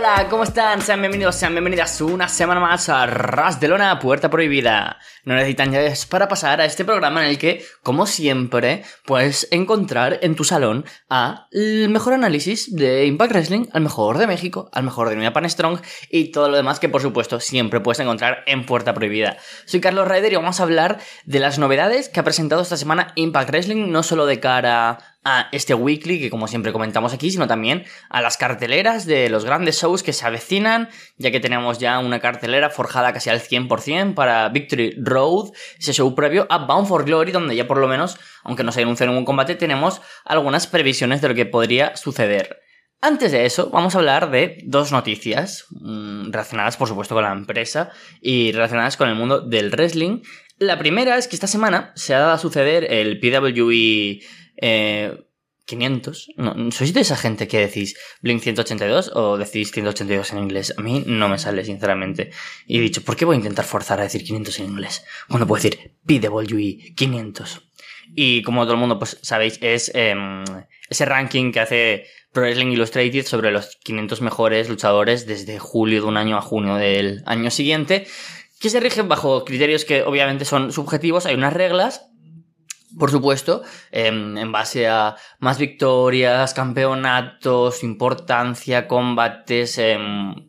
Hola, ¿cómo están? Sean bienvenidos, sean bienvenidas una semana más a Ras de Lona, Puerta Prohibida. No necesitan llaves para pasar a este programa en el que, como siempre, puedes encontrar en tu salón a el mejor análisis de Impact Wrestling, al mejor de México, al mejor de New Japan Strong y todo lo demás que, por supuesto, siempre puedes encontrar en Puerta Prohibida. Soy Carlos Raider y vamos a hablar de las novedades que ha presentado esta semana Impact Wrestling, no solo de cara a este weekly que como siempre comentamos aquí, sino también a las carteleras de los grandes shows que se avecinan, ya que tenemos ya una cartelera forjada casi al 100% para Victory Road, ese show previo a Bound for Glory, donde ya por lo menos, aunque no se anuncie ningún combate, tenemos algunas previsiones de lo que podría suceder. Antes de eso, vamos a hablar de dos noticias mmm, relacionadas, por supuesto, con la empresa y relacionadas con el mundo del wrestling. La primera es que esta semana se ha dado a suceder el PWE eh, 500. No, ¿Sois de esa gente que decís Blink 182 o decís 182 en inglés? A mí no me sale, sinceramente. Y he dicho, ¿por qué voy a intentar forzar a decir 500 en inglés? Cuando puedo decir PWE 500. Y como todo el mundo pues sabéis, es eh, ese ranking que hace Pro Wrestling Illustrated sobre los 500 mejores luchadores desde julio de un año a junio del año siguiente, que se rigen bajo criterios que obviamente son subjetivos, hay unas reglas por supuesto, eh, en base a más victorias, campeonatos, importancia, combates, eh,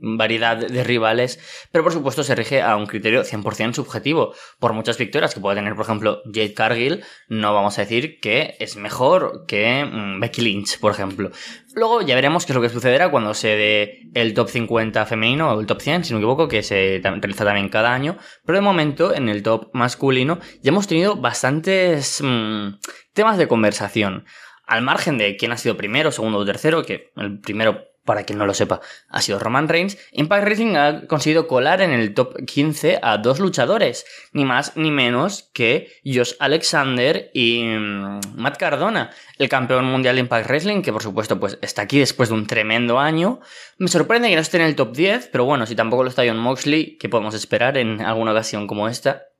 variedad de rivales, pero por supuesto se rige a un criterio 100% subjetivo. Por muchas victorias que pueda tener, por ejemplo, Jade Cargill, no vamos a decir que es mejor que mm, Becky Lynch, por ejemplo. Luego ya veremos qué es lo que sucederá cuando se dé el top 50 femenino o el top 100, si no me equivoco, que se realiza también cada año. Pero de momento, en el top masculino, ya hemos tenido bastantes mmm, temas de conversación. Al margen de quién ha sido primero, segundo o tercero, que el primero para quien no lo sepa, ha sido Roman Reigns, Impact Wrestling ha conseguido colar en el top 15 a dos luchadores, ni más ni menos que Josh Alexander y mmm, Matt Cardona, el campeón mundial de Impact Wrestling, que por supuesto pues está aquí después de un tremendo año. Me sorprende que no esté en el top 10, pero bueno, si tampoco lo está John Moxley, ¿qué podemos esperar en alguna ocasión como esta?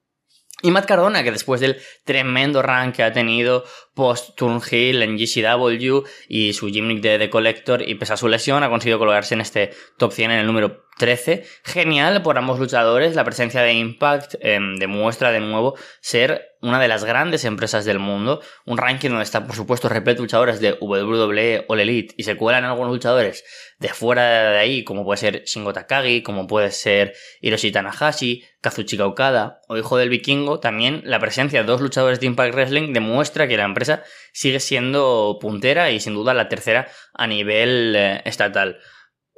Y Matt Cardona, que después del tremendo rank que ha tenido post Turnhill en GCW y su gimmick de The Collector y pese a su lesión ha conseguido colocarse en este top 100 en el número 13. Genial por ambos luchadores. La presencia de Impact eh, demuestra de nuevo ser una de las grandes empresas del mundo. Un ranking donde está, por supuesto, repleto de luchadores de WWE o Elite y se cuelan algunos luchadores de fuera de ahí, como puede ser Shingo Takagi, como puede ser Hiroshi Tanahashi, Kazuchika Okada o Hijo del Vikingo. También la presencia de dos luchadores de Impact Wrestling demuestra que la empresa sigue siendo puntera y sin duda la tercera a nivel eh, estatal.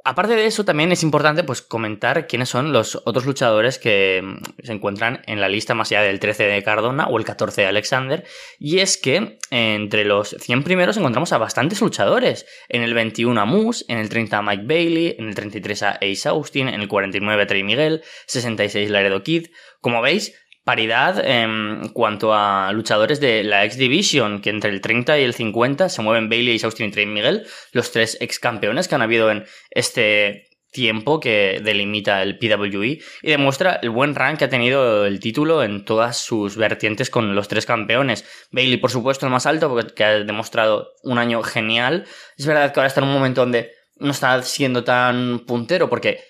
Aparte de eso, también es importante pues, comentar quiénes son los otros luchadores que se encuentran en la lista más allá del 13 de Cardona o el 14 de Alexander. Y es que entre los 100 primeros encontramos a bastantes luchadores. En el 21 a Moose, en el 30 a Mike Bailey, en el 33 a Ace Austin, en el 49 a Trey Miguel, 66 Laredo Kid. Como veis, paridad en cuanto a luchadores de la X Division, que entre el 30 y el 50 se mueven Bailey, Austin y Trey Miguel, los tres ex campeones que han habido en este tiempo que delimita el PWE y demuestra el buen rank que ha tenido el título en todas sus vertientes con los tres campeones. Bailey, por supuesto, el más alto, porque ha demostrado un año genial. Es verdad que ahora está en un momento donde no está siendo tan puntero, porque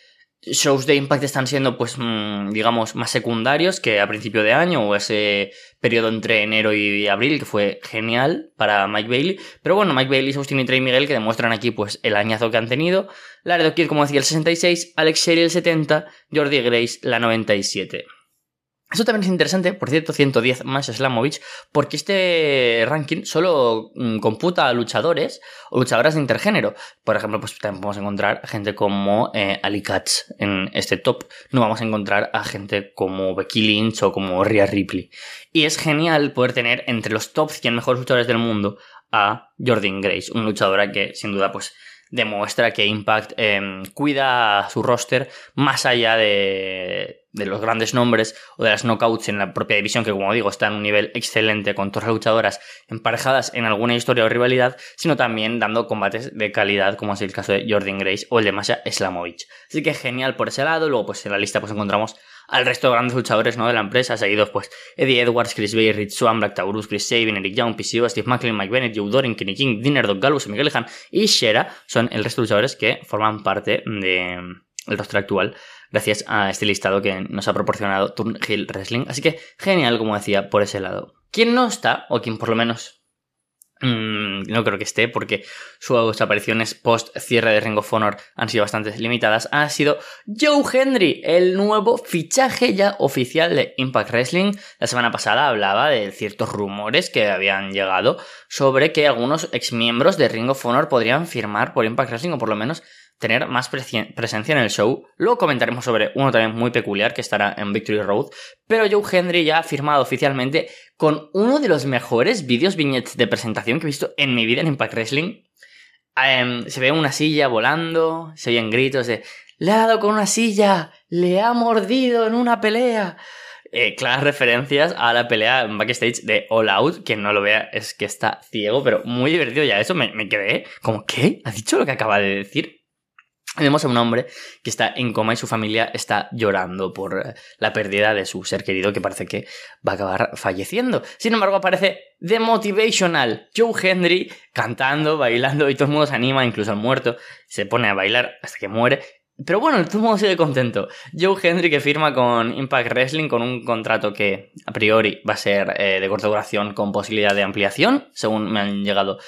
shows de Impact están siendo, pues, mmm, digamos, más secundarios que a principio de año o ese periodo entre enero y abril que fue genial para Mike Bailey. Pero bueno, Mike Bailey, Austin y Trey Miguel que demuestran aquí, pues, el añazo que han tenido. Laredo Kid, como decía, el 66, Alex Shelley el 70, Jordi Grace la 97. Eso también es interesante, por cierto, 110 más Slamovich, porque este ranking solo mm, computa a luchadores o luchadoras de intergénero. Por ejemplo, pues también podemos encontrar gente como eh, Ali Katz en este top. No vamos a encontrar a gente como Becky Lynch o como Rhea Ripley. Y es genial poder tener entre los top 100 mejores luchadores del mundo a Jordan Grace, una luchadora que sin duda pues demuestra que Impact eh, cuida su roster más allá de de los grandes nombres o de las knockouts en la propia división, que como digo está en un nivel excelente con todas luchadoras emparejadas en alguna historia o rivalidad, sino también dando combates de calidad, como es el caso de Jordan Grace o el de Masha Slamovich. Así que genial por ese lado, luego pues en la lista pues encontramos al resto de grandes luchadores ¿no? de la empresa, seguidos pues Eddie Edwards, Chris Bay, Rich Swan, Black Taurus, Chris Sabin, Eric Young, PCO, Steve Macklin, Mike Bennett, Joe Dorin, Kenny King, Dinner, Doc Miguel Lehan y Shera son el resto de luchadores que forman parte de roster actual gracias a este listado que nos ha proporcionado Turnhill Wrestling. Así que genial, como decía, por ese lado. ¿Quién no está, o quien por lo menos Mm, no creo que esté porque sus apariciones post cierre de Ring of Honor han sido bastante limitadas. Ha sido Joe Henry, el nuevo fichaje ya oficial de Impact Wrestling. La semana pasada hablaba de ciertos rumores que habían llegado sobre que algunos exmiembros de Ring of Honor podrían firmar por Impact Wrestling o por lo menos tener más presencia en el show. Luego comentaremos sobre uno también muy peculiar que estará en Victory Road. Pero Joe Henry ya ha firmado oficialmente con uno de los mejores vídeos viñetes de presentación que he visto en mi vida en Impact Wrestling. Em, se ve una silla volando, se oyen gritos de le ha dado con una silla, le ha mordido en una pelea. Eh, claras referencias a la pelea en backstage de All Out. Quien no lo vea es que está ciego, pero muy divertido ya. Eso me, me quedé como, ¿qué? ¿Ha dicho lo que acaba de decir? Vemos a un hombre que está en coma y su familia está llorando por eh, la pérdida de su ser querido que parece que va a acabar falleciendo. Sin embargo, aparece The Motivational Joe Henry cantando, bailando y todo el mundo se anima, incluso el muerto se pone a bailar hasta que muere. Pero bueno, todo el mundo sigue contento. Joe Henry que firma con Impact Wrestling con un contrato que a priori va a ser eh, de corta duración con posibilidad de ampliación, según me han llegado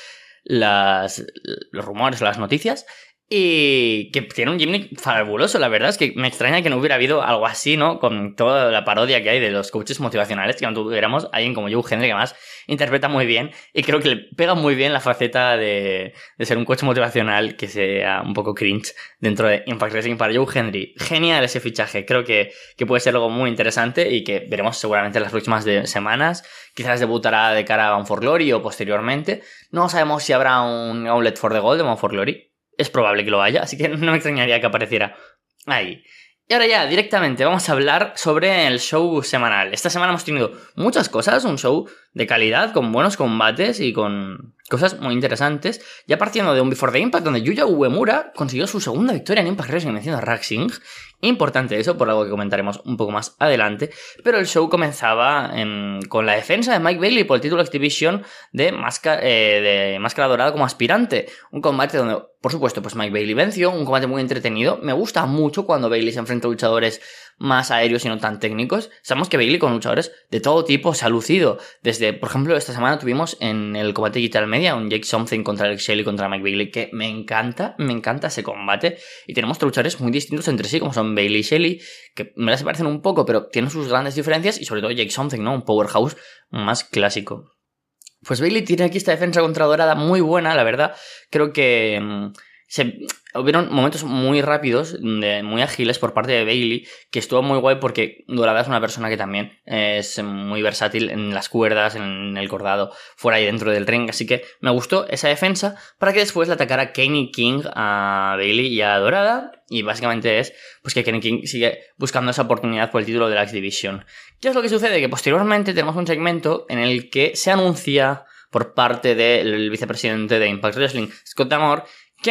los rumores o las noticias. Y que tiene un gimmick fabuloso, la verdad es que me extraña que no hubiera habido algo así, ¿no? Con toda la parodia que hay de los coaches motivacionales, que no tuviéramos alguien como Joe Henry que además interpreta muy bien y creo que le pega muy bien la faceta de, de ser un coach motivacional que sea un poco cringe dentro de Impact Wrestling para Joe Henry. Genial ese fichaje, creo que, que puede ser algo muy interesante y que veremos seguramente en las próximas semanas. Quizás debutará de cara a Bound for Glory o posteriormente. No sabemos si habrá un Outlet for the Gold de Bound for Glory es probable que lo haya, así que no me extrañaría que apareciera ahí. Y ahora ya, directamente, vamos a hablar sobre el show semanal. Esta semana hemos tenido muchas cosas, un show de calidad, con buenos combates y con cosas muy interesantes. Ya partiendo de un Before the Impact, donde Yuya Uemura consiguió su segunda victoria en Impact Wrestling venciendo a Raxing. Importante eso, por algo que comentaremos un poco más adelante. Pero el show comenzaba con la defensa de Mike Bailey por el título Activision de, eh, de Máscara Dorada como aspirante. Un combate donde, por supuesto, pues Mike Bailey venció, un combate muy entretenido. Me gusta mucho cuando Bailey se enfrenta a luchadores más aéreos y no tan técnicos. Sabemos que Bailey con luchadores de todo tipo se ha lucido. Desde, por ejemplo, esta semana tuvimos en el combate digital media un Jake Something contra Alex Shelley contra Mike Bailey que me encanta, me encanta ese combate. Y tenemos luchadores muy distintos entre sí, como son Bailey y Shelley, que me se parecen un poco, pero tienen sus grandes diferencias y sobre todo Jake Something, ¿no? Un powerhouse más clásico. Pues Bailey tiene aquí esta defensa contra Dorada muy buena, la verdad. Creo que mm, se, hubieron momentos muy rápidos, muy ágiles por parte de Bailey, que estuvo muy guay porque Dorada es una persona que también es muy versátil en las cuerdas, en el cordado, fuera y dentro del ring. Así que me gustó esa defensa para que después le atacara Kenny King a Bailey y a Dorada. Y básicamente es pues que Kenny King sigue buscando esa oportunidad por el título de la X Division. ¿Qué es lo que sucede? Que posteriormente tenemos un segmento en el que se anuncia por parte del vicepresidente de Impact Wrestling, Scott Damore,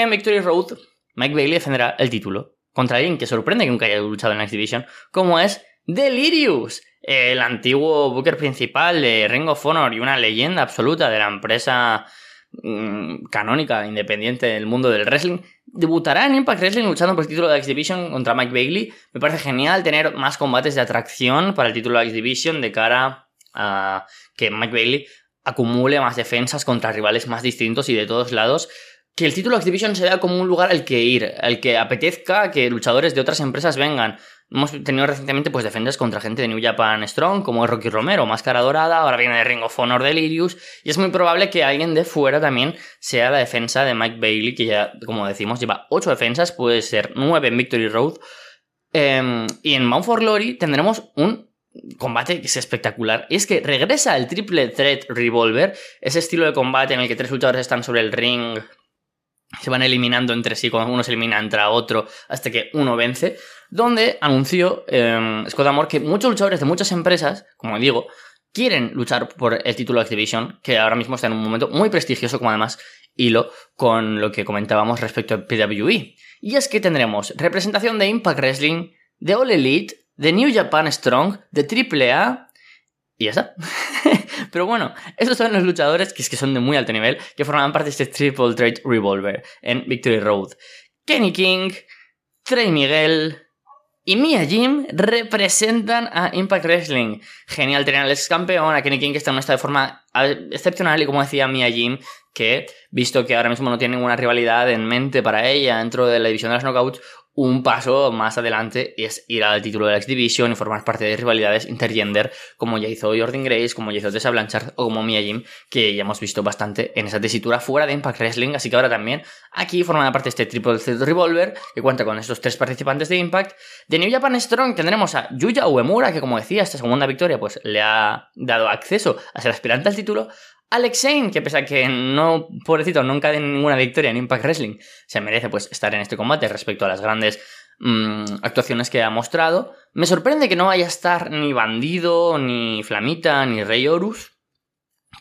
en Victory Road Mike Bailey defenderá el título contra alguien que sorprende que nunca haya luchado en la Division, como es Delirious, el antiguo booker principal de Ring of Honor y una leyenda absoluta de la empresa mm, canónica independiente del mundo del wrestling. Debutará en Impact Wrestling luchando por el título de X Division contra Mike Bailey. Me parece genial tener más combates de atracción para el título de X Division de cara a que Mike Bailey acumule más defensas contra rivales más distintos y de todos lados que el título Activision se vea como un lugar al que ir, al que apetezca que luchadores de otras empresas vengan. Hemos tenido recientemente pues defensas contra gente de New Japan Strong, como Rocky Romero, Máscara Dorada, ahora viene de Ring of Honor Delirious, y es muy probable que alguien de fuera también sea la defensa de Mike Bailey, que ya, como decimos, lleva 8 defensas, puede ser 9 en Victory Road. Em, y en Mount for Glory tendremos un combate que es espectacular. Y es que regresa el Triple Threat Revolver, ese estilo de combate en el que tres luchadores están sobre el ring se van eliminando entre sí, cuando uno se elimina entre otro, hasta que uno vence, donde anunció eh, que muchos luchadores de muchas empresas, como digo, quieren luchar por el título de Activision, que ahora mismo está en un momento muy prestigioso, como además hilo con lo que comentábamos respecto a PWE. Y es que tendremos representación de Impact Wrestling, de All Elite, de New Japan Strong, de AAA y ya está. Pero bueno, esos son los luchadores que son de muy alto nivel, que forman parte de este Triple Threat Revolver en Victory Road. Kenny King, Trey Miguel y Mia Jim representan a Impact Wrestling. Genial tener al ex campeón, a Kenny King que está en un de forma excepcional y como decía Mia Jim, que visto que ahora mismo no tiene ninguna rivalidad en mente para ella dentro de la división de las knockouts, un paso más adelante es ir al título de la X Division y formar parte de rivalidades intergender, como ya hizo Jordan Grace, como ya hizo Tessa Blanchard o como Mia Jim, que ya hemos visto bastante en esa tesitura fuera de Impact Wrestling. Así que ahora también aquí forman parte este Triple Threat Revolver, que cuenta con estos tres participantes de Impact. De New Japan Strong tendremos a Yuya Uemura, que como decía, esta segunda victoria pues le ha dado acceso a ser aspirante al título. Alex que pese a que no, pobrecito, nunca de ninguna victoria en Impact Wrestling, se merece pues estar en este combate respecto a las grandes mm, actuaciones que ha mostrado. Me sorprende que no vaya a estar ni Bandido, ni Flamita, ni Rey Horus.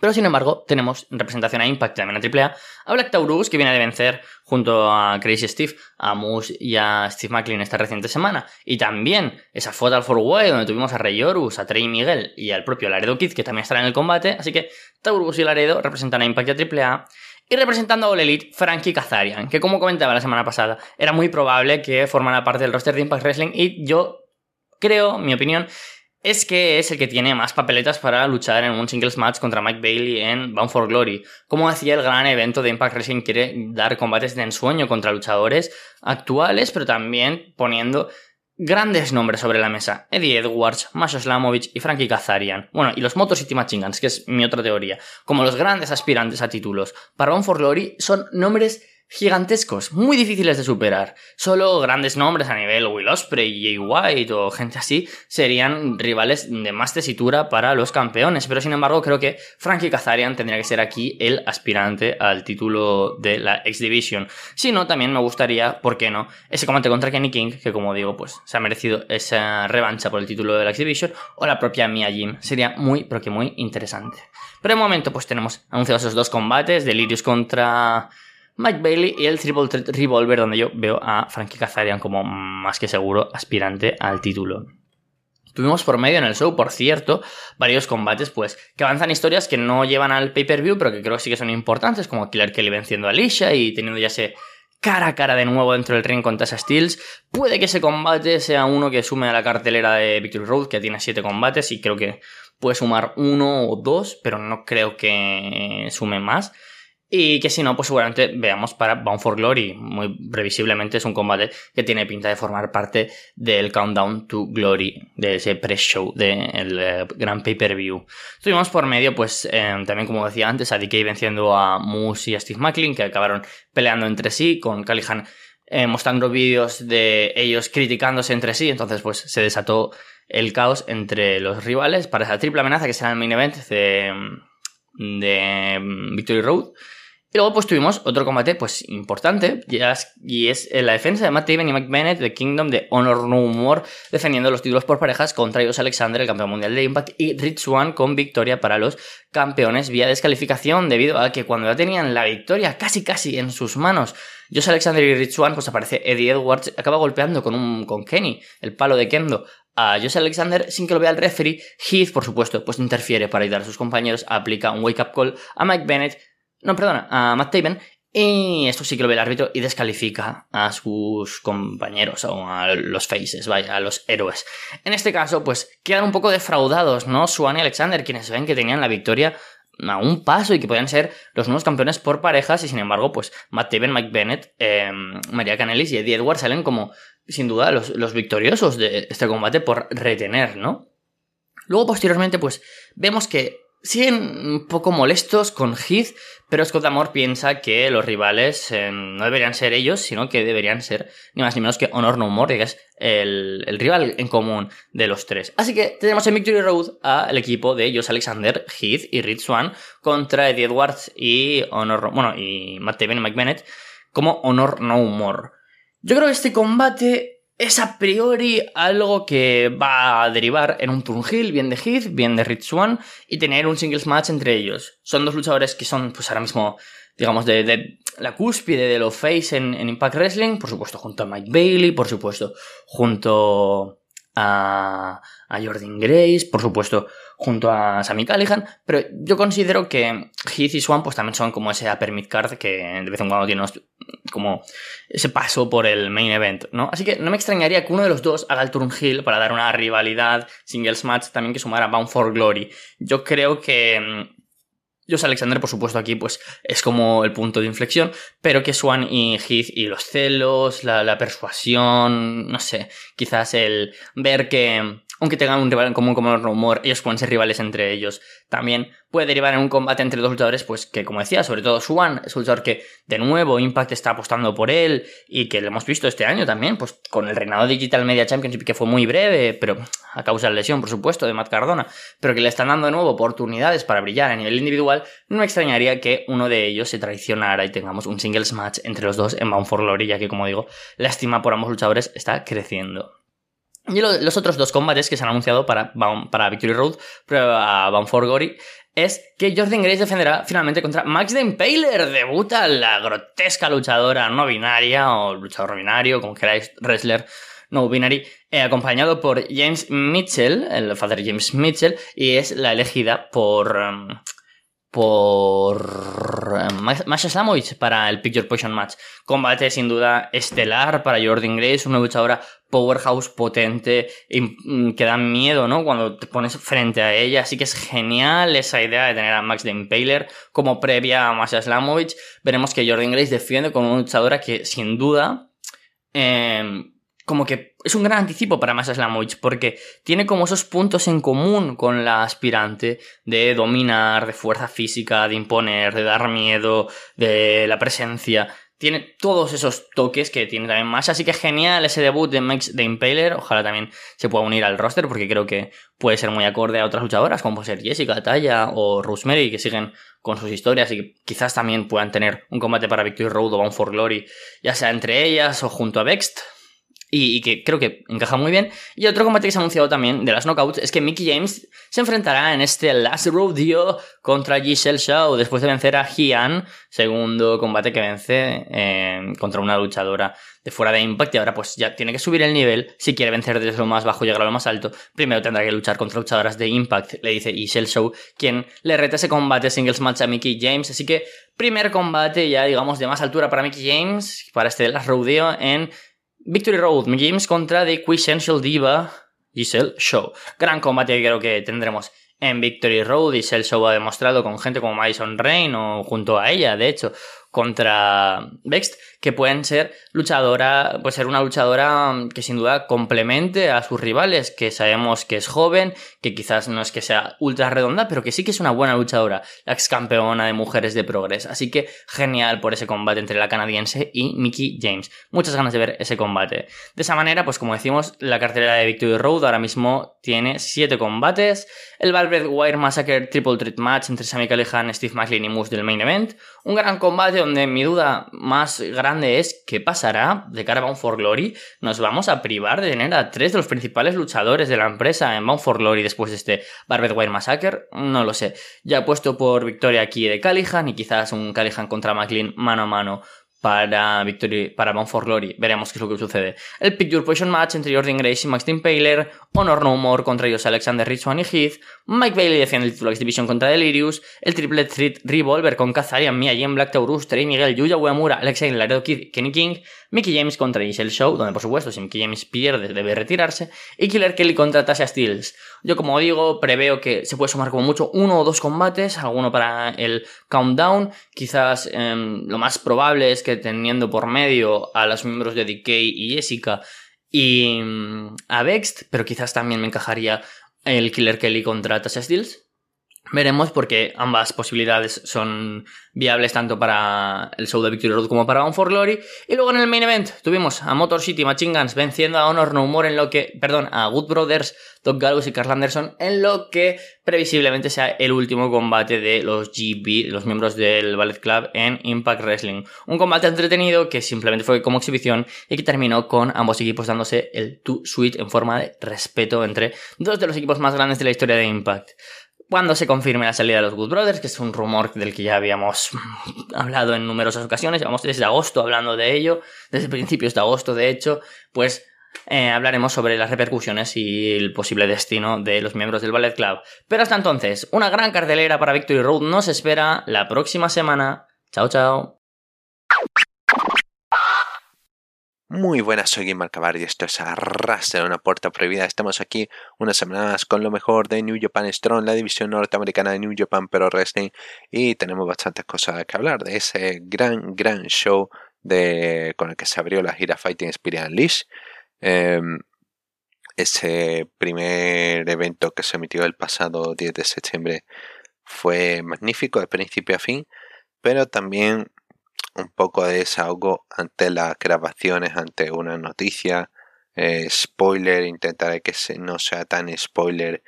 Pero sin embargo, tenemos representación a Impact también a AAA, a Black Taurus, que viene de vencer junto a Crazy Steve, a Moose y a Steve McLean esta reciente semana. Y también esa Fatal for Way, donde tuvimos a Rey Horus, a Trey Miguel y al propio Laredo Kid, que también estará en el combate. Así que Taurus y Laredo representan a Impact y a AAA. Y representando a All Elite, Frankie Kazarian, que como comentaba la semana pasada, era muy probable que formara parte del roster de Impact Wrestling y yo creo, mi opinión, es que es el que tiene más papeletas para luchar en un singles match contra Mike Bailey en Bound for Glory. Como decía, el gran evento de Impact Wrestling quiere dar combates de ensueño contra luchadores actuales, pero también poniendo grandes nombres sobre la mesa. Eddie Edwards, Masha Slamovich y Frankie Kazarian. Bueno, y los Motor City Machine Guns, que es mi otra teoría. Como los grandes aspirantes a títulos. Para Bound for Glory son nombres gigantescos, muy difíciles de superar. Solo grandes nombres a nivel Will Ospreay, Jay White o gente así serían rivales de más tesitura para los campeones, pero sin embargo creo que Frankie Kazarian tendría que ser aquí el aspirante al título de la X Division. Si no, también me gustaría, ¿por qué no?, ese combate contra Kenny King, que como digo, pues se ha merecido esa revancha por el título de la X Division, o la propia Mia Jim. Sería muy, pero que muy interesante. Pero de momento, pues tenemos anunciados esos dos combates, Delirious contra Mike Bailey y el Triple Revolver, donde yo veo a Frankie Kazarian como más que seguro aspirante al título. Tuvimos por medio en el show, por cierto, varios combates, pues, que avanzan historias que no llevan al pay-per-view, pero que creo que sí que son importantes, como Killer Kelly venciendo a Alicia y teniendo ya ese cara a cara de nuevo dentro del ring con Tasha Steels. Puede que ese combate sea uno que sume a la cartelera de Victory Road, que tiene 7 combates, y creo que puede sumar uno o dos, pero no creo que sume más. Y que si no, pues seguramente veamos para Bound for Glory. Muy previsiblemente es un combate que tiene pinta de formar parte del Countdown to Glory, de ese pre-show del eh, gran pay-per-view. Tuvimos por medio, pues em, también como decía antes, a DK venciendo a Moose y a Steve McLean, que acabaron peleando entre sí, con Callihan eh, mostrando vídeos de ellos criticándose entre sí. Entonces, pues se desató el caos entre los rivales para esa triple amenaza que será el main event de, de em, Victory Road. Y luego pues tuvimos otro combate pues importante y es la defensa de Matt Taven y Mike Bennett de Kingdom de Honor No More defendiendo los títulos por parejas contra ellos Alexander, el campeón mundial de Impact y Rich One con victoria para los campeones vía descalificación debido a que cuando ya tenían la victoria casi casi en sus manos Josh Alexander y Rich One pues aparece Eddie Edwards acaba golpeando con, un, con Kenny el palo de Kendo a Josh Alexander sin que lo vea el referee. Heath por supuesto pues interfiere para ayudar a sus compañeros aplica un wake up call a Mike Bennett no, perdona, a Matt Taven. Y esto sí que lo ve el árbitro y descalifica a sus compañeros o a los faces, vaya, a los héroes. En este caso, pues quedan un poco defraudados, ¿no? Swan y Alexander, quienes ven que tenían la victoria a un paso y que podían ser los nuevos campeones por parejas y sin embargo, pues Matt Taven, Mike Bennett, em, María Canelis y Eddie Edwards salen como, sin duda, los, los victoriosos de este combate por retener, ¿no? Luego, posteriormente, pues vemos que siguen un poco molestos con Heath, pero Scott Amor piensa que los rivales eh, no deberían ser ellos, sino que deberían ser ni más ni menos que Honor No More, que es el, rival en común de los tres. Así que tenemos en Victory Road al equipo de Josh Alexander, Heath y Rich Swan contra Eddie Edwards y Honor, bueno, y Matt Taven y como Honor No More. Yo creo que este combate es a priori algo que va a derivar en un Turnhill, bien de Heath, bien de Rich Swan, y tener un singles match entre ellos. Son dos luchadores que son, pues ahora mismo, digamos, de, la cúspide de los face en, en, Impact Wrestling, por supuesto, junto a Mike Bailey, por supuesto, junto a, a Jordan Grace, por supuesto, junto a Sammy Callihan, pero yo considero que Heath y Swan pues también son como ese upper card que de vez en cuando tiene como ese paso por el main event, ¿no? Así que no me extrañaría que uno de los dos haga el turn heel para dar una rivalidad singles match también que sumara Bound for Glory. Yo creo que mm, Josh Alexander, por supuesto, aquí pues es como el punto de inflexión, pero que Swan y Heath y los celos, la persuasión, no sé, quizás el ver que aunque tengan un rival en común como el rumor, ellos pueden ser rivales entre ellos. También puede derivar en un combate entre dos luchadores, pues que como decía, sobre todo Swan es un luchador que de nuevo Impact está apostando por él y que lo hemos visto este año también, pues con el reinado Digital Media Championship que fue muy breve, pero a causa de lesión, por supuesto, de Matt Cardona, pero que le están dando de nuevo oportunidades para brillar a nivel individual, no extrañaría que uno de ellos se traicionara y tengamos un singles match entre los dos en Bound for Glory, ya que como digo, la estima por ambos luchadores está creciendo. Y los otros dos combates que se han anunciado para, para Victory Road, a Bound for Glory, es que Jordan Grace defenderá finalmente contra Max the Impaler. Debuta la grotesca luchadora no binaria, o luchador no binario, como queráis, wrestler no binary, eh, acompañado por James Mitchell, el father James Mitchell, y es la elegida por... Um, por eh, Masha Slamovich para el Picture Potion Match. Combate sin duda estelar para Jordan Grace, una luchadora powerhouse potente mm, que da miedo, ¿no? Cuando te pones frente a ella. Así que es genial esa idea de tener a Max de Impaler como previa a Masha Slamovich. Veremos que Jordan Grace defiende con una luchadora que sin duda eh, como que es un gran anticipo para Masha Slamovich porque tiene como esos puntos en común con la aspirante de dominar, de fuerza física, de imponer, de dar miedo, de la presencia. Tiene todos esos toques que tiene también Masha, así que genial ese debut de Max de Impaler. Ojalá también se pueda unir al roster porque creo que puede ser muy acorde a otras luchadoras como puede ser Jessica, Taya o Rosemary que siguen con sus historias y que quizás también puedan tener un combate para Victory Road o Bound for Glory, ya sea entre ellas o junto a Vext y, que creo que encaja muy bien. Y otro combate que se ha anunciado también de las knockouts es que Mickey James se enfrentará en este Last Rodeo contra Giselle Shaw después de vencer a Hian, segundo combate que vence eh, contra una luchadora de fuera de Impact y ahora pues ya tiene que subir el nivel si quiere vencer desde lo más bajo y llegar a lo más alto. Primero tendrá que luchar contra luchadoras de Impact, le dice Giselle Shaw, quien le reta ese combate singles match a Mickey James. Así que primer combate ya digamos de más altura para Mickey James para este Last Rodeo en Victory Road, James contra The Quintessential Diva, Giselle Show. Gran combate que creo que tendremos en Victory Road. Giselle Show ha demostrado con gente como Madison Rain o junto a ella, de hecho, contra Vext, que pueden ser luchadora, puede ser una luchadora mm, que sin duda complemente a sus rivales, que sabemos que es joven, que quizás no es que sea ultra redonda, pero que sí que es una buena luchadora, la ex campeona de mujeres de Progress. Así que genial por ese combate entre la canadiense y Mickey James. Muchas ganas de ver ese combate. De esa manera, pues como decimos, la cartelera de Victory Road ahora mismo tiene 7 combates. El Valverde Wire Massacre Triple Threat Match entre Sammy Callihan, Steve McLean y Moose del main event. Un gran combate donde mi duda más grande es qué pasará de cara a Bound for Glory. Nos vamos a privar de tener a tres de los principales luchadores de la empresa en Bound for Glory después de este Barbed Wire Massacre. No lo sé. Ya puesto por victoria aquí de Callihan y quizás un Callihan contra McLean mano a mano para Victory, para Bound for Glory. Veremos qué es lo que sucede. El Picture Position Match entre Jordan Grace y Max Paler. Honor No More contra ellos Alexander Richman y Heath. Mike Bailey defiende el título X Division contra Delirious. El Triple Threat Revolver con Kazarian, Mia Jen, Black Taurus, Trey Miguel, Yuya Uemura, Alexei Laredo Kid, Kenny King. Mickey James contra Giselle Show, donde por supuesto si Mickey James pierde debe retirarse, y Killer Kelly contra Tasha Steels. Yo como digo, preveo que se puede sumar como mucho uno o dos combates, alguno para el countdown, quizás em, lo más probable es que teniendo por medio a los miembros de Decay y Jessica y mm, a Vext, pero quizás también me encajaría el Killer Kelly contra Tasha Steels. Veremos porque ambas posibilidades son viables tanto para el show de Victory Road como para One for Glory. Y luego en el main event tuvimos a Motor City Machine Guns venciendo a Honor No More en lo que, perdón, a Good Brothers, Doc Gallows y Carl Anderson en lo que previsiblemente sea el último combate de los GB, los miembros del Ballet Club en Impact Wrestling. Un combate entretenido que simplemente fue como exhibición y que terminó con ambos equipos dándose el two sweet en forma de respeto entre dos de los equipos más grandes de la historia de Impact cuando se confirme la salida de los Good Brothers, que es un rumor del que ya habíamos hablado en numerosas ocasiones, llevamos desde agosto hablando de ello, desde principios de agosto de hecho, pues eh, hablaremos sobre las repercusiones y el posible destino de los miembros del Ballet Club. Pero hasta entonces, una gran cartelera para Victory Road nos espera la próxima semana. Chao, chao. Muy buenas, soy Game Cabar y esto es Arrastre de una puerta prohibida. Estamos aquí una semana más con lo mejor de New Japan Strong, la división norteamericana de New Japan Pro Wrestling y tenemos bastantes cosas que hablar de ese gran, gran show de, con el que se abrió la gira Fighting Spirit Unleashed. Em, ese primer evento que se emitió el pasado 10 de septiembre fue magnífico de principio a fin, pero también un poco de desahogo ante las grabaciones, ante una noticia. Eh, spoiler, intentaré que no sea tan spoiler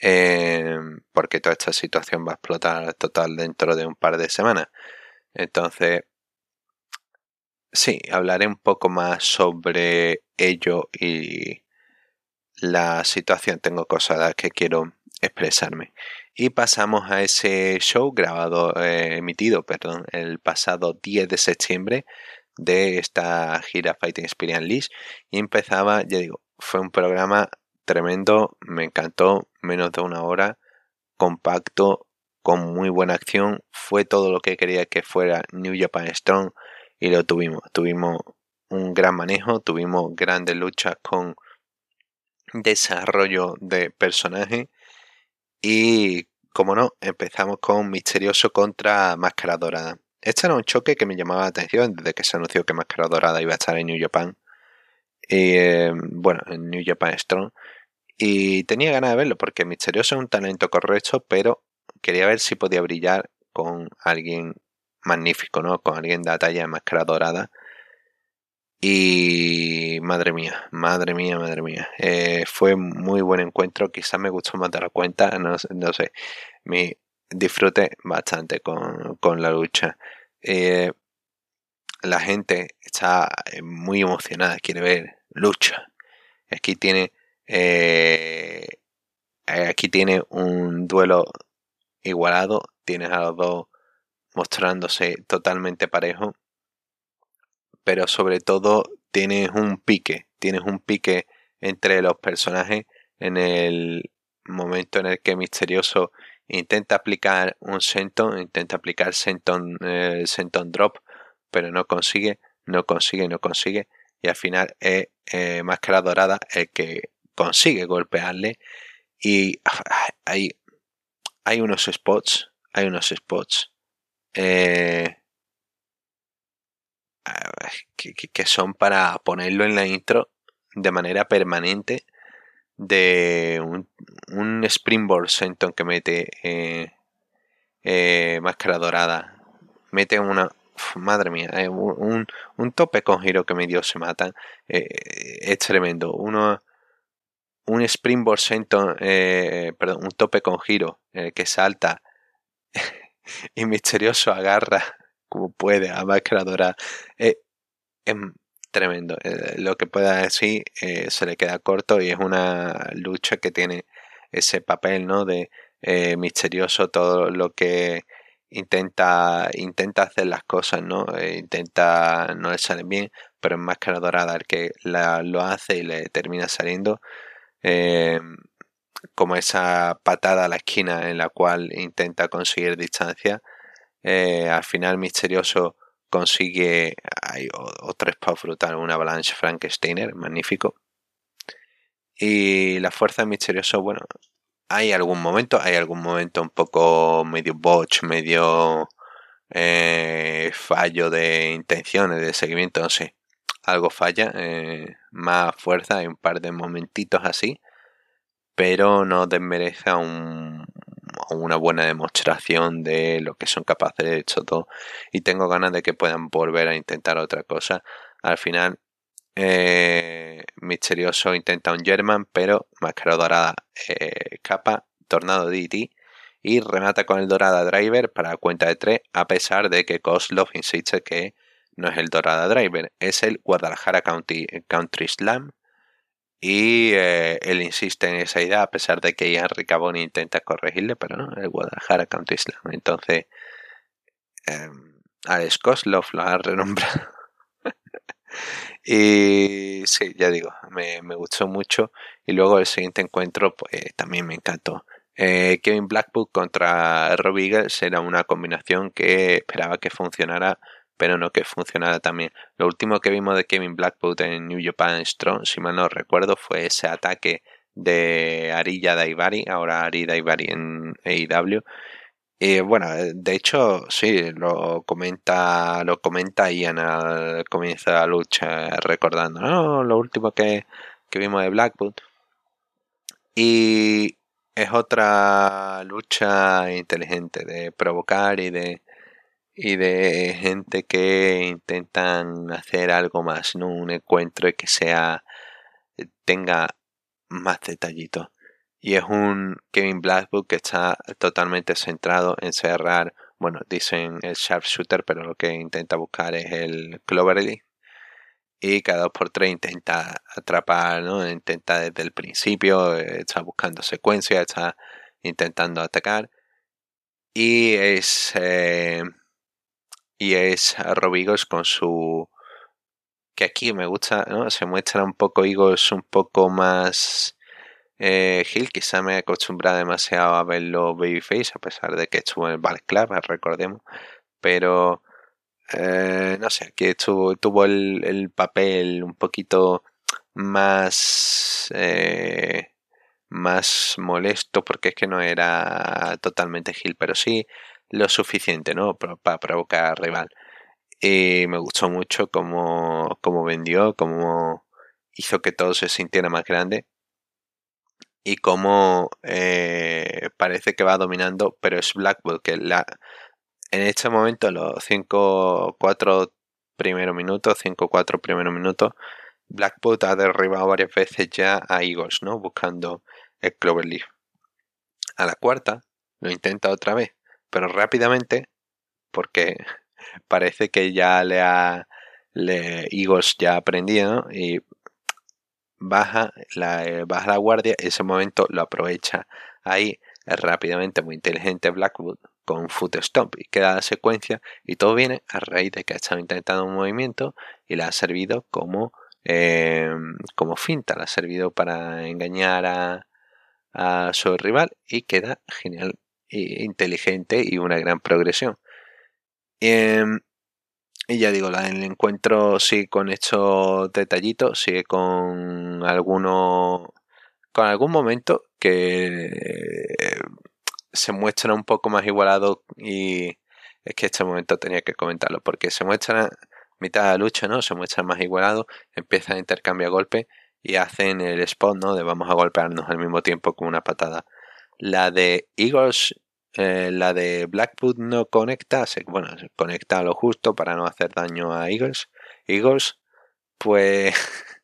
eh, porque toda esta situación va a explotar total dentro de un par de semanas. Entonces, sí, hablaré un poco más sobre ello y la situación. Tengo cosas que quiero expresarme. Y pasamos a ese show grabado, eh, emitido, perdón, el pasado 10 de septiembre de esta gira Fighting Experience List. Y empezaba, ya digo, fue un programa tremendo, me encantó, menos de una hora, compacto, con muy buena acción. Fue todo lo que quería que fuera New Japan Strong y lo tuvimos. Tuvimos un gran manejo, tuvimos grandes luchas con desarrollo de personaje y, como no, empezamos con Misterioso contra Máscara Dorada. Este era un choque que me llamaba la atención desde que se anunció que Máscara Dorada iba a estar en New Japan. Y, em, bueno, en New Japan Strong. Y tenía ganas de verlo porque Misterioso es un talento correcto, pero quería ver si podía brillar con alguien magnífico, ¿no? Con alguien de la talla de Máscara Dorada. Y madre mía, madre mía, madre mía. Eh, fue muy buen encuentro. Quizás me gustó más de la cuenta. No, sé. Me disfruté bastante con, con la lucha. Eh, la gente está muy emocionada, quiere ver lucha. Aquí tiene. Eh, aquí tiene un duelo igualado. Tienes a los dos mostrándose totalmente parejo pero sobre todo tienes un pique, tienes un pique entre los personajes en el momento en el que Misterioso intenta aplicar un senton, intenta aplicar senton, eh, senton drop, pero no consigue, no consigue, no consigue, y al final es eh, Máscara Dorada el que consigue golpearle y ah, hay, hay unos spots, hay unos spots eh, que, son para ponerlo en la intro de manera permanente de un, un Springboard Senton que mete eh, eh, Máscara Dorada. Mete una... madre mía, eh, un, un, tope con giro que medio se matan. es tremendo. Uno, un Springboard Senton, perdón, un tope con giro que salta y misterioso agarra como puede a Máscara Dorada. es tremendo. Eh, lo que pueda decir eh, se le queda corto y es una lucha que tiene ese papel, ¿no? De eh, misterioso todo lo que intenta intenta hacer las cosas, ¿no? intenta no le salen bien, pero en Máscara Dorada el que lo hace y le termina saliendo. como esa patada a la esquina en la cual intenta conseguir distancia. Al final misterioso consigue hay otro spot brutal, una avalanche Frankensteiner, magnífico. Y la fuerza misteriosa, bueno, hay algún momento, hay algún momento un poco medio botch, medio eh, fallo de intenciones, de seguimiento, no sé, algo falla, eh, más fuerza, hay un par de momentitos así, pero no desmerece un, una buena demostración de lo que son capaces de hecho todo y tengo ganas de que puedan volver a intentar otra cosa. Al final eh, misterioso intenta un German pero máscara dorada eh, capa tornado DT y remata con el dorada driver para cuenta de 3 a pesar de que Kozlov insiste que no es el dorada driver es el Guadalajara County, Country Slam y eh, él insiste en esa idea a pesar de que Ian Ricaboni intenta corregirle, pero no, el Guadalajara County Slam. Entonces, eh, Alex Koslov lo ha renombrado. y sí, ya digo, me, gustó mucho. Y luego el siguiente encuentro pues, también me encantó. Eh, Kevin Blackwood contra Robbie Eagles era una combinación que esperaba que funcionara pero no que funcionara también. Lo último que vimos de Kevin Blackwood en New Japan Strong, si mal no recuerdo, fue ese ataque de Arilla Daivari, ahora Ari Daivari en AEW. Y bueno, de hecho, sí, lo comenta, lo comenta Ian al comienzo de la lucha, recordando, ¿no? Lo último que, que vimos de Blackwood. Y es otra lucha inteligente de provocar y de y de gente que intentan hacer algo más, ¿no? Un encuentro que sea eh, tenga más detallitos. Y es un Kevin Blackwood que está totalmente centrado en cerrar, bueno, dicen el sharpshooter, pero lo que intenta buscar es el Cloverly. Y cada dos por tres intenta atrapar, ¿no? Intenta desde el principio, eh, está buscando secuencia, está intentando atacar. Y es eh, y es Robigos con su que aquí me gusta, ¿no? Se muestra un poco Eagles un poco más eh, Hill, quizá me he acostumbrado demasiado a verlo Babyface, a pesar de que estuvo en el Ballet Club, recordemos, pero eh, no sé, aquí estuvo, tuvo el, papel un poquito más eh, más molesto porque es que no era totalmente Hill, pero sí lo suficiente, ¿no? Para, provocar al rival. Y me gustó mucho cómo, cómo vendió, cómo hizo que todo se sintiera más grande y cómo eh, parece que va dominando, pero es Blackwood que la, en este momento los 5-4 primeros minutos, 5-4 primeros minutos, Blackwood ha derribado varias veces ya a Eagles, ¿no? Buscando el Cloverleaf. A la cuarta lo intenta otra vez pero rápidamente, porque parece que ya le ha le, ya ha aprendido y baja la, eh, baja la guardia ese momento lo aprovecha ahí rápidamente muy inteligente Blackwood con foot stomp y queda la secuencia y todo viene a raíz de que ha estado intentando un movimiento y le ha servido como eh, como finta, le ha servido para engañar a, a su rival y queda genial inteligente y una gran progresión. Em, y ya digo, el encuentro sí con estos detallitos, sigue con alguno con algún momento que eh, se muestra un poco más igualado y es que este momento tenía que comentarlo porque se muestra mitad de la lucha, ¿no? Se muestra más igualado, empieza a intercambiar golpes y hacen el spot, ¿no? De vamos a golpearnos al mismo tiempo con una patada. La de Eagles eh, la de Blackwood no conecta, bueno, conecta a lo justo para no hacer daño a Eagles. Eagles, pues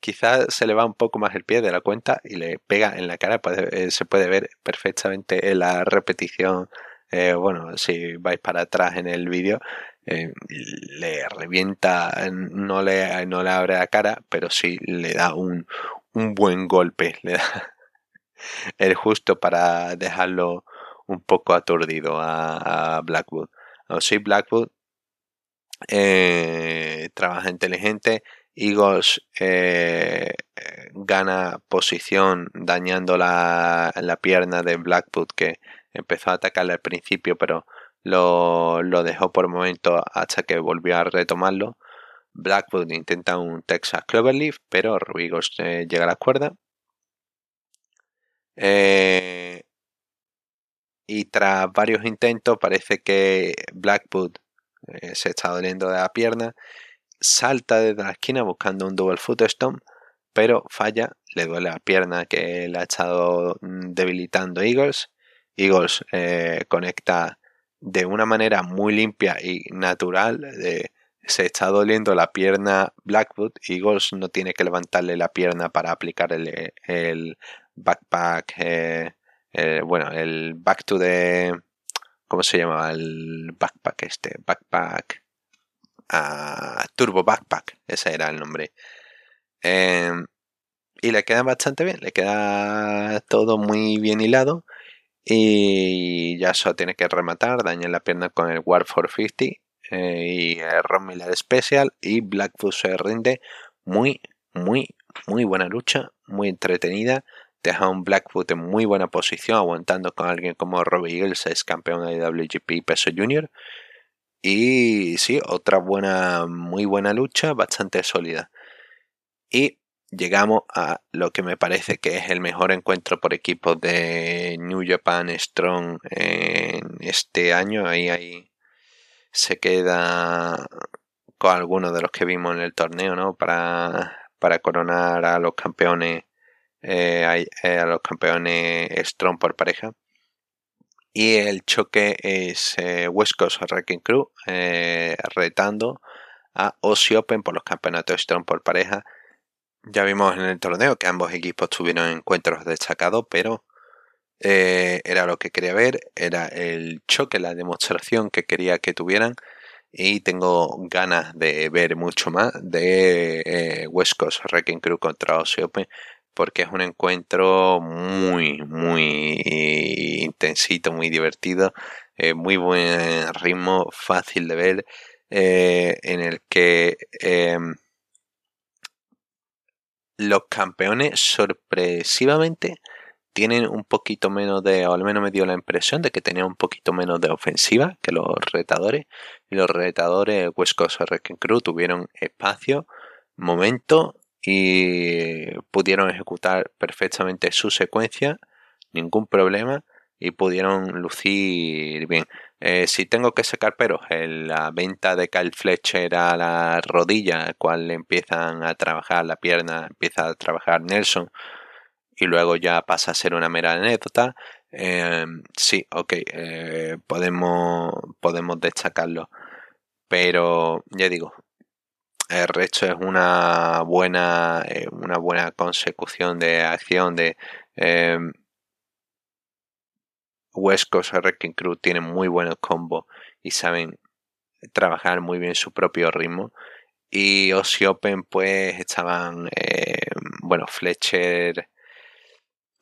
quizás se le va un poco más el pie de la cuenta y le pega en la cara. Eh, se puede ver perfectamente en la repetición. Eh, bueno, si vais para atrás en el vídeo, le revienta, no le, no le abre la cara, pero sí le da un, un buen golpe. Le da el justo para dejarlo un poco aturdido a, Blackwood. Sí, Blackwood eh, trabaja inteligente. Eagles eh, gana posición dañando la, la, pierna de Blackwood que empezó a atacarle al principio pero lo, lo dejó por un momento hasta que volvió a retomarlo. Blackwood intenta un Texas Cloverleaf pero Rubigos eh, llega a la cuerda eh, y tras varios intentos parece que Blackwood eh, se está doliendo de la pierna, salta desde la esquina buscando un double foot pero falla, le duele la pierna que le ha estado mm, debilitando Eagles Eagles eh, conecta de una manera muy limpia y natural. se está doliendo la pierna Blackwood. Eagles no tiene que levantarle la pierna para aplicar el, backpack. Eh, bueno, el back to the. ¿Cómo se llama? El backpack este. Backpack. Ah, turbo Backpack. Ese era el nombre. Em, y le queda bastante bien. Le queda todo muy bien hilado. Y ya solo tiene que rematar, daña la pierna con el War 450 eh, y el Ron Special y Blackfoot se rinde. Muy, muy, muy buena lucha, muy entretenida. Deja un Blackfoot en muy buena posición, aguantando con alguien como Robbie Eagles, es campeón de WGP Peso Junior. Y sí, otra buena, muy buena lucha, bastante sólida. Y llegamos a lo que me parece que es el mejor encuentro por equipo de New Japan Strong en este año. Ahí, ahí se queda con algunos de los que vimos en el torneo, ¿no? Para, para coronar a los campeones, eh, eh, a los campeones Strong por pareja. Y el choque es eh, West Wrecking Crew retando a Aussie Open por los campeonatos Strong por pareja. Ya vimos en el torneo que ambos equipos tuvieron encuentros destacados, pero eh, era lo que quería ver, era el choque, la demostración que quería que tuvieran. Y tengo ganas de ver mucho más de eh, West Wrecking Crew contra Oceope porque es un encuentro muy, muy intensito, muy divertido, eh, muy buen ritmo, fácil de ver, en el que em, los campeones sorpresivamente tienen un poquito menos de, o al menos me dio la impresión de que tenían un poquito menos de ofensiva que los retadores. Y los retadores West Coast Wrecking Crew tuvieron espacio, momento y pudieron ejecutar perfectamente su secuencia, ningún problema y pudieron lucir bien. Eh, si tengo que sacar pero en la venta de Kyle Fletcher a la rodilla, cual empiezan a trabajar la pierna, empieza a trabajar Nelson y luego ya pasa a ser una mera anécdota, eh, sí, ok, eh, podemos, podemos destacarlo. Pero ya digo, el resto es una buena, una buena consecución de acción de West Coast Wrecking Crew tienen muy buenos combos y saben trabajar muy bien su propio ritmo. Y Aussie Open pues estaban, eh, bueno, Fletcher,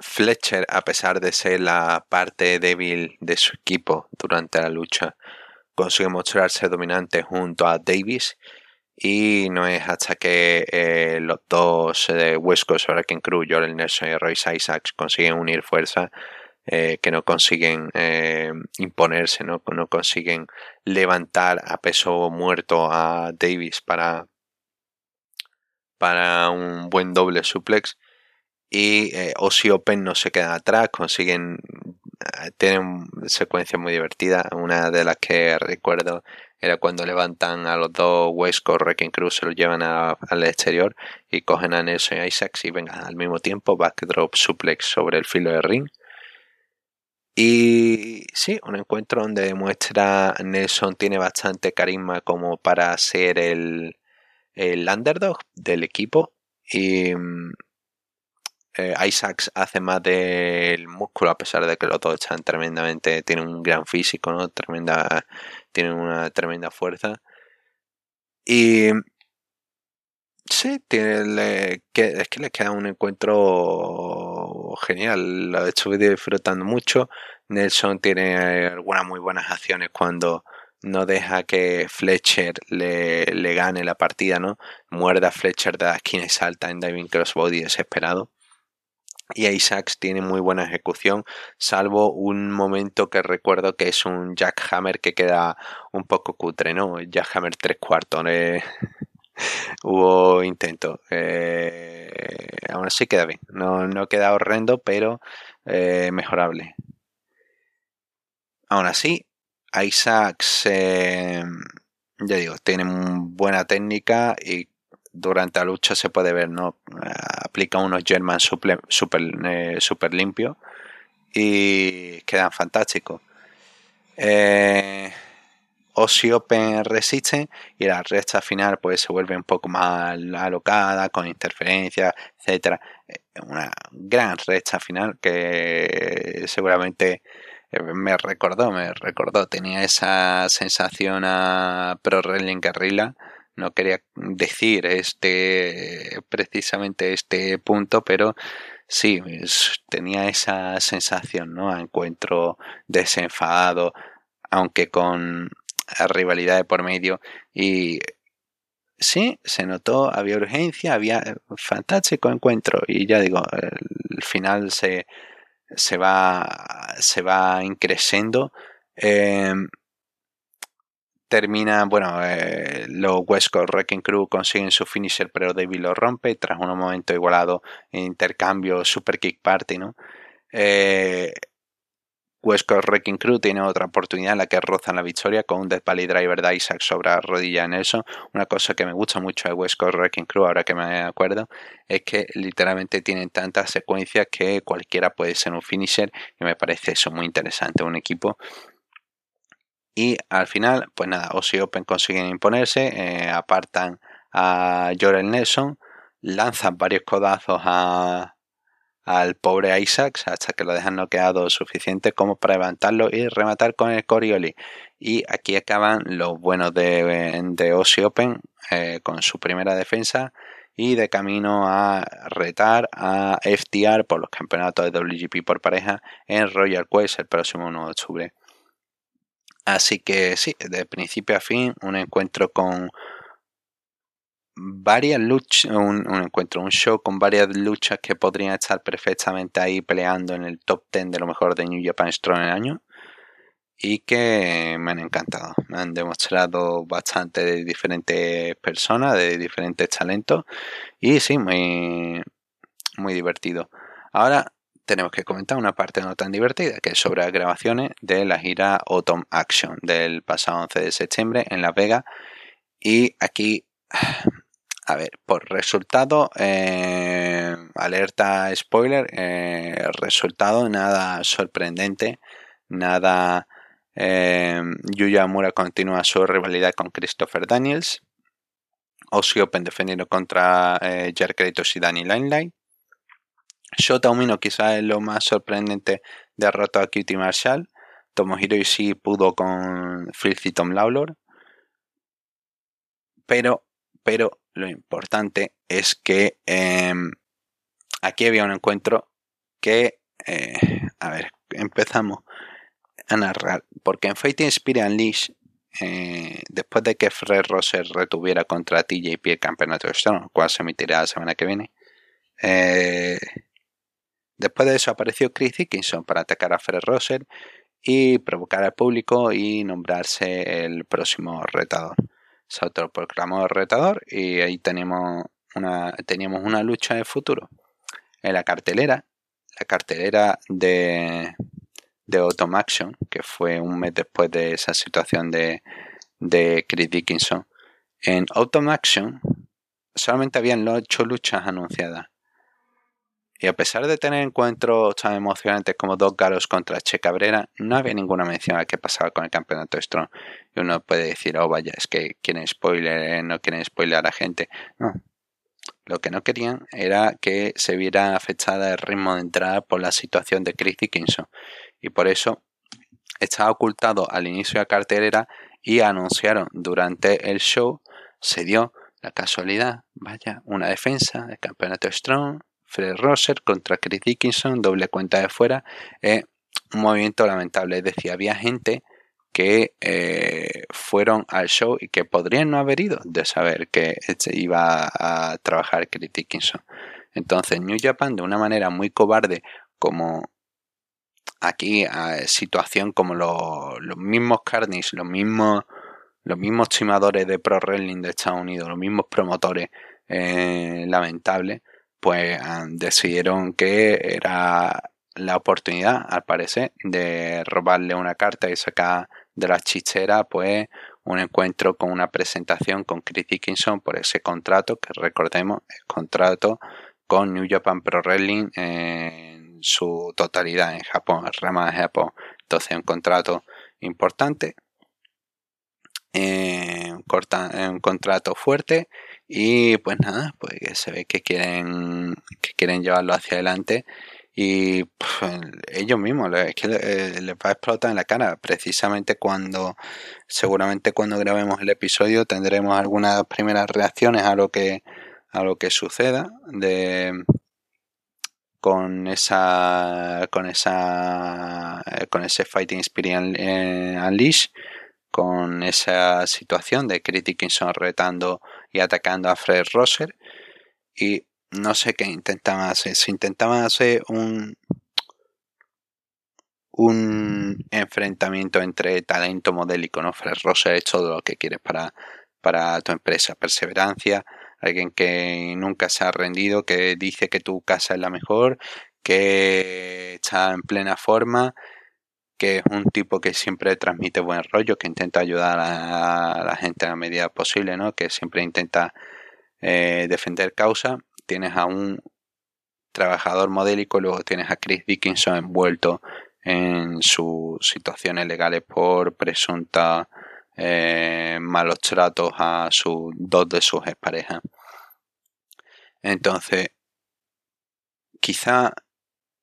Fletcher a pesar de ser la parte débil de su equipo durante la lucha, consigue mostrarse dominante junto a Davis y no es hasta que eh, los dos de West Coast Wrecking Crew, Jordan Nelson y Royce Isaacs consiguen unir fuerzas eh, que no consiguen eh, imponerse, ¿no? no consiguen levantar a peso muerto a Davis para, para un buen doble suplex. Y eh, Open no se queda atrás, consiguen eh, tienen secuencias muy divertidas. Una de las que recuerdo era cuando levantan a los dos West Coast Wrecking Crew, se los llevan al exterior y cogen a Nelson y Isaacs y vengan al mismo tiempo backdrop suplex sobre el filo de ring. Y sí, un encuentro donde demuestra Nelson tiene bastante carisma como para ser el, el underdog del equipo. Y mm, eh, Isaacs hace más del músculo a pesar de que los dos están tremendamente, tienen un gran físico, ¿no? Tremenda, tienen una tremenda fuerza. Y Sí, tiene, que, es que les queda un encuentro genial. Lo estuve disfrutando mucho. Nelson tiene algunas muy buenas acciones cuando no deja que Fletcher le, le gane la partida, ¿no? Muerda a Fletcher de la esquina y salta en Diving Crossbody desesperado. Y Isaacs tiene muy buena ejecución, salvo un momento que recuerdo que es un Jackhammer que queda un poco cutre, ¿no? Jackhammer tres cuartos. ¿eh? hubo intento. Eh, aún así queda bien. No, no queda horrendo, pero eh, mejorable. Aún así, Isaacs, eh, ya digo, tiene buena técnica y durante la lucha se puede ver, ¿no? Aplica unos German super, super, super limpio y quedan fantásticos. Eh, Osi Open resisten y la recta final pues se vuelve un poco más alocada con interferencias, etcétera. Eh, una gran recta final que seguramente eh, me recordó, me recordó, tenía esa sensación a Pro Wrestling Guerrilla. No quería decir este precisamente este punto, pero sí, tenía esa sensación, ¿no? Encuentro desenfadado, aunque con rivalidad de por medio. Y sí, se notó, había urgencia, había fantástico encuentro. Y ya digo, el final se, se va, se va increciendo. Em, termina, bueno, eh, los West Coast Wrecking Crew consiguen su finisher, pero David lo rompe tras un momento igualado en intercambio Super Kick Party, ¿no? Eh, Wrecking Crew tiene otra oportunidad en la que rozan la victoria con un Death Valley Driver de Isaac sobre la rodilla de Nelson. Una cosa que me gusta mucho de West Coast Wrecking Crew, ahora que me acuerdo, es que literalmente tienen tantas secuencias que cualquiera puede ser un finisher y me parece eso muy interesante. Un equipo y al final, pues nada, Aussie Open consiguen imponerse, eh, apartan a Jorel Nelson, lanzan varios codazos al pobre Isaacs hasta que lo dejan noqueado suficiente como para levantarlo y rematar con el Corioli. Y aquí acaban los buenos de, de Open eh, con su primera defensa y de camino a retar a FTR por los campeonatos de WGP por pareja en Royal Quest el próximo 1 de octubre. Así que sí, de principio a fin, un encuentro con varias luchas, un, encuentro, un show con varias luchas que podrían estar perfectamente ahí peleando en el top 10 de lo mejor de New Japan Strong el año y que me han encantado. Me han demostrado bastante de diferentes personas, de diferentes talentos y sí, muy, muy divertido. Ahora tenemos que comentar una parte no tan divertida, que es sobre las grabaciones de la gira Autumn Action del pasado 11 de septiembre en Las Vegas. Y aquí, a ver, por resultado, eh, alerta spoiler, eh, resultado nada sorprendente, nada... Eh, Yuya Mura continúa su rivalidad con Christopher Daniels. Ozzy Open defendiendo contra eh, Jared Kratos y Danny Limelight. Shota Umino quizás es lo más sorprendente derrotó a Cutie Marshall. Tomohiro Ishii pudo con Filthy Tom Lawlor. Pero, pero lo importante es que em, aquí había un encuentro que, eh, a ver, empezamos a narrar. Porque en Fighting Spirit Unleashed, eh, después de que Fred Rosser retuviera contra TJP el campeonato de Stone, cual se emitirá la semana que viene, eh, Después de eso apareció Chris Dickinson para atacar a Fred Rosser y provocar al público y nombrarse el próximo retador. Se autoproclamó retador y ahí tenemos una, teníamos una lucha de futuro. En la cartelera, la cartelera de, de Automaction, que fue un mes después de esa situación de, de Chris Dickinson, en Automaction solamente habían ocho luchas anunciadas y a pesar de tener encuentros tan emocionantes como dos galos contra Che Cabrera, no había ninguna mención a qué pasaba con el campeonato Strong. Y uno puede decir, oh vaya, es que quieren spoiler, eh, no quieren spoiler a la gente. No. Lo que no querían era que se viera afectada el ritmo de entrada por la situación de Chris Dickinson. Y por eso estaba ocultado al inicio de la cartelera y anunciaron durante el show, se dio la casualidad, vaya, una defensa del campeonato Strong Fred Rosser contra Chris Dickinson, doble cuenta de fuera. Eh, un movimiento lamentable. Es decir, había gente que eh, fueron al show y que podrían no haber ido de saber que iba a trabajar Chris Dickinson. Entonces, New Japan, de una manera muy cobarde, como aquí, a situación como los mismos Carnies, los mismos, los mismos timadores de Pro Wrestling de Estados Unidos, los mismos promotores, eh, lamentables, pues decidieron que era la oportunidad, al parecer, de robarle una carta y sacar de la chichera, pues, un encuentro con una presentación con Chris Dickinson por ese contrato, que recordemos, el contrato con New Japan Pro Wrestling en su totalidad en Japón, rama de Japón. Entonces un contrato importante, eh, un, contrato fuerte y pues nada, pues se ve que quieren, que quieren llevarlo hacia adelante y ellos mismos es que eh, les va a explotar en la cara. Precisamente cuando seguramente cuando grabemos el episodio tendremos algunas primeras reacciones a lo que a lo que suceda de con esa con esa eh, con ese fighting spirit eh, unleash con esa situación de Critikinson retando y atacando a Fred Rosser y no sé qué intentaban hacer. Si intentaban hacer un un enfrentamiento entre talento modélico, ¿no? Fred Rosser es todo lo que quieres para, para tu empresa. Perseverancia, alguien que nunca se ha rendido, que dice que tu casa es la mejor, que está en plena forma, que es un tipo que siempre transmite buen rollo, que intenta ayudar a la gente a la medida posible, ¿no? Que siempre intenta eh, defender causa tienes a un trabajador modélico, luego tienes a Chris Dickinson envuelto en sus situaciones legales por presunta eh, malos tratos a sus dos de sus exparejas. Entonces, quizá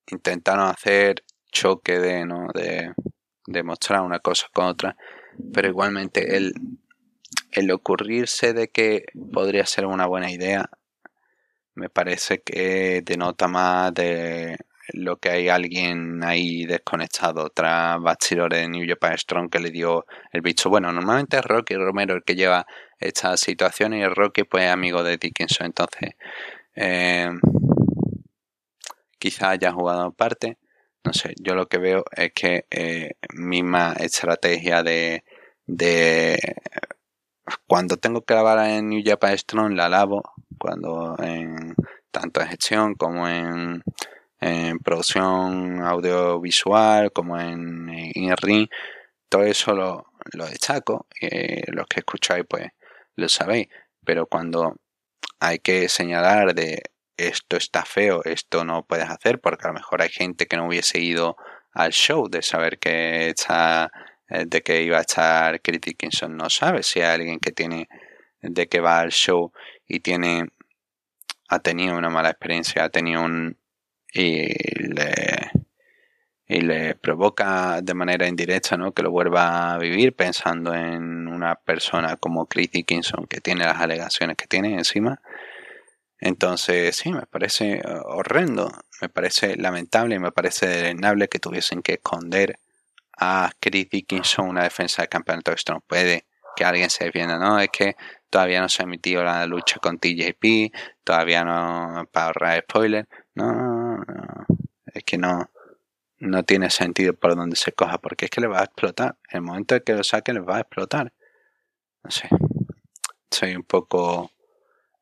intentaron hacer choque de, ¿no? de, mostrar una cosa con otra, pero igualmente el, el ocurrirse de que podría ser una buena idea me parece que denota más de lo que hay alguien ahí desconectado tras bastidores de New Japan Strong que le dio el bicho. Bueno, normalmente es Rocky Romero el que lleva esta situación y Rocky pues es amigo de Dickinson, entonces eh, quizá haya jugado parte. No sé, yo lo que veo es que eh, misma estrategia de, de cuando tengo que grabar en New Japan Strong la lavo cuando en tanto en gestión como en, producción audiovisual como en, en ring todo eso lo, lo destaco y los que escucháis pues lo sabéis. Pero cuando hay que señalar de esto está feo, esto no puedes hacer, porque a lo mejor hay gente que no hubiese ido al show de saber que está, eh, de que iba a estar Critikinson, no sabe si hay alguien que tiene de que va al show y tiene ha tenido una mala experiencia, ha tenido un y le, y le provoca de manera indirecta ¿no? que lo vuelva a vivir pensando en una persona como Chris Dickinson que tiene las alegaciones que tiene encima. Entonces, sí, me parece horrendo, me parece lamentable y me parece deleznable que tuviesen que esconder a Chris Dickinson una defensa de campeonato. Esto no puede que alguien se defienda, ¿no? Es que todavía no se ha emitido la lucha con TJP, todavía no, para ahorrar spoiler, no, no, es que no, no tiene sentido por donde se coja, porque es que le va a explotar, el momento en que lo saque le va a explotar, no sé, estoy un poco,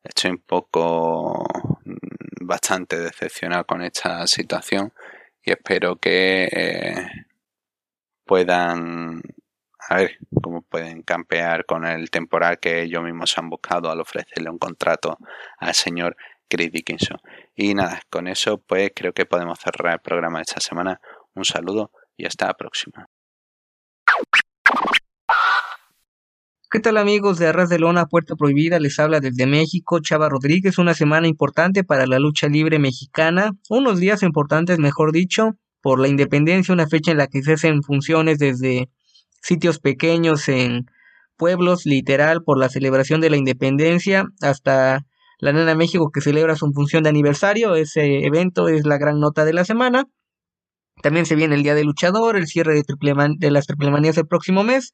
estoy un poco mm, bastante decepcionado con esta situación y espero que eh, puedan a ver cómo pueden campear con el temporal que ellos mismos han buscado al ofrecerle un contrato al señor Chris Dickinson. Y nada, con eso pues creo que podemos cerrar el programa de esta semana. Un saludo y hasta la próxima. ¿Qué tal amigos de Arras de Lona, Puerta Prohibida? Les habla desde México Chava Rodríguez, una semana importante para la lucha libre mexicana, unos días importantes mejor dicho, por la independencia, una fecha en la que se hacen funciones desde sitios pequeños en pueblos, literal, por la celebración de la independencia, hasta la Nena México que celebra su función de aniversario. Ese evento es la gran nota de la semana. También se viene el Día del Luchador, el cierre de, triple de las triple manías el próximo mes.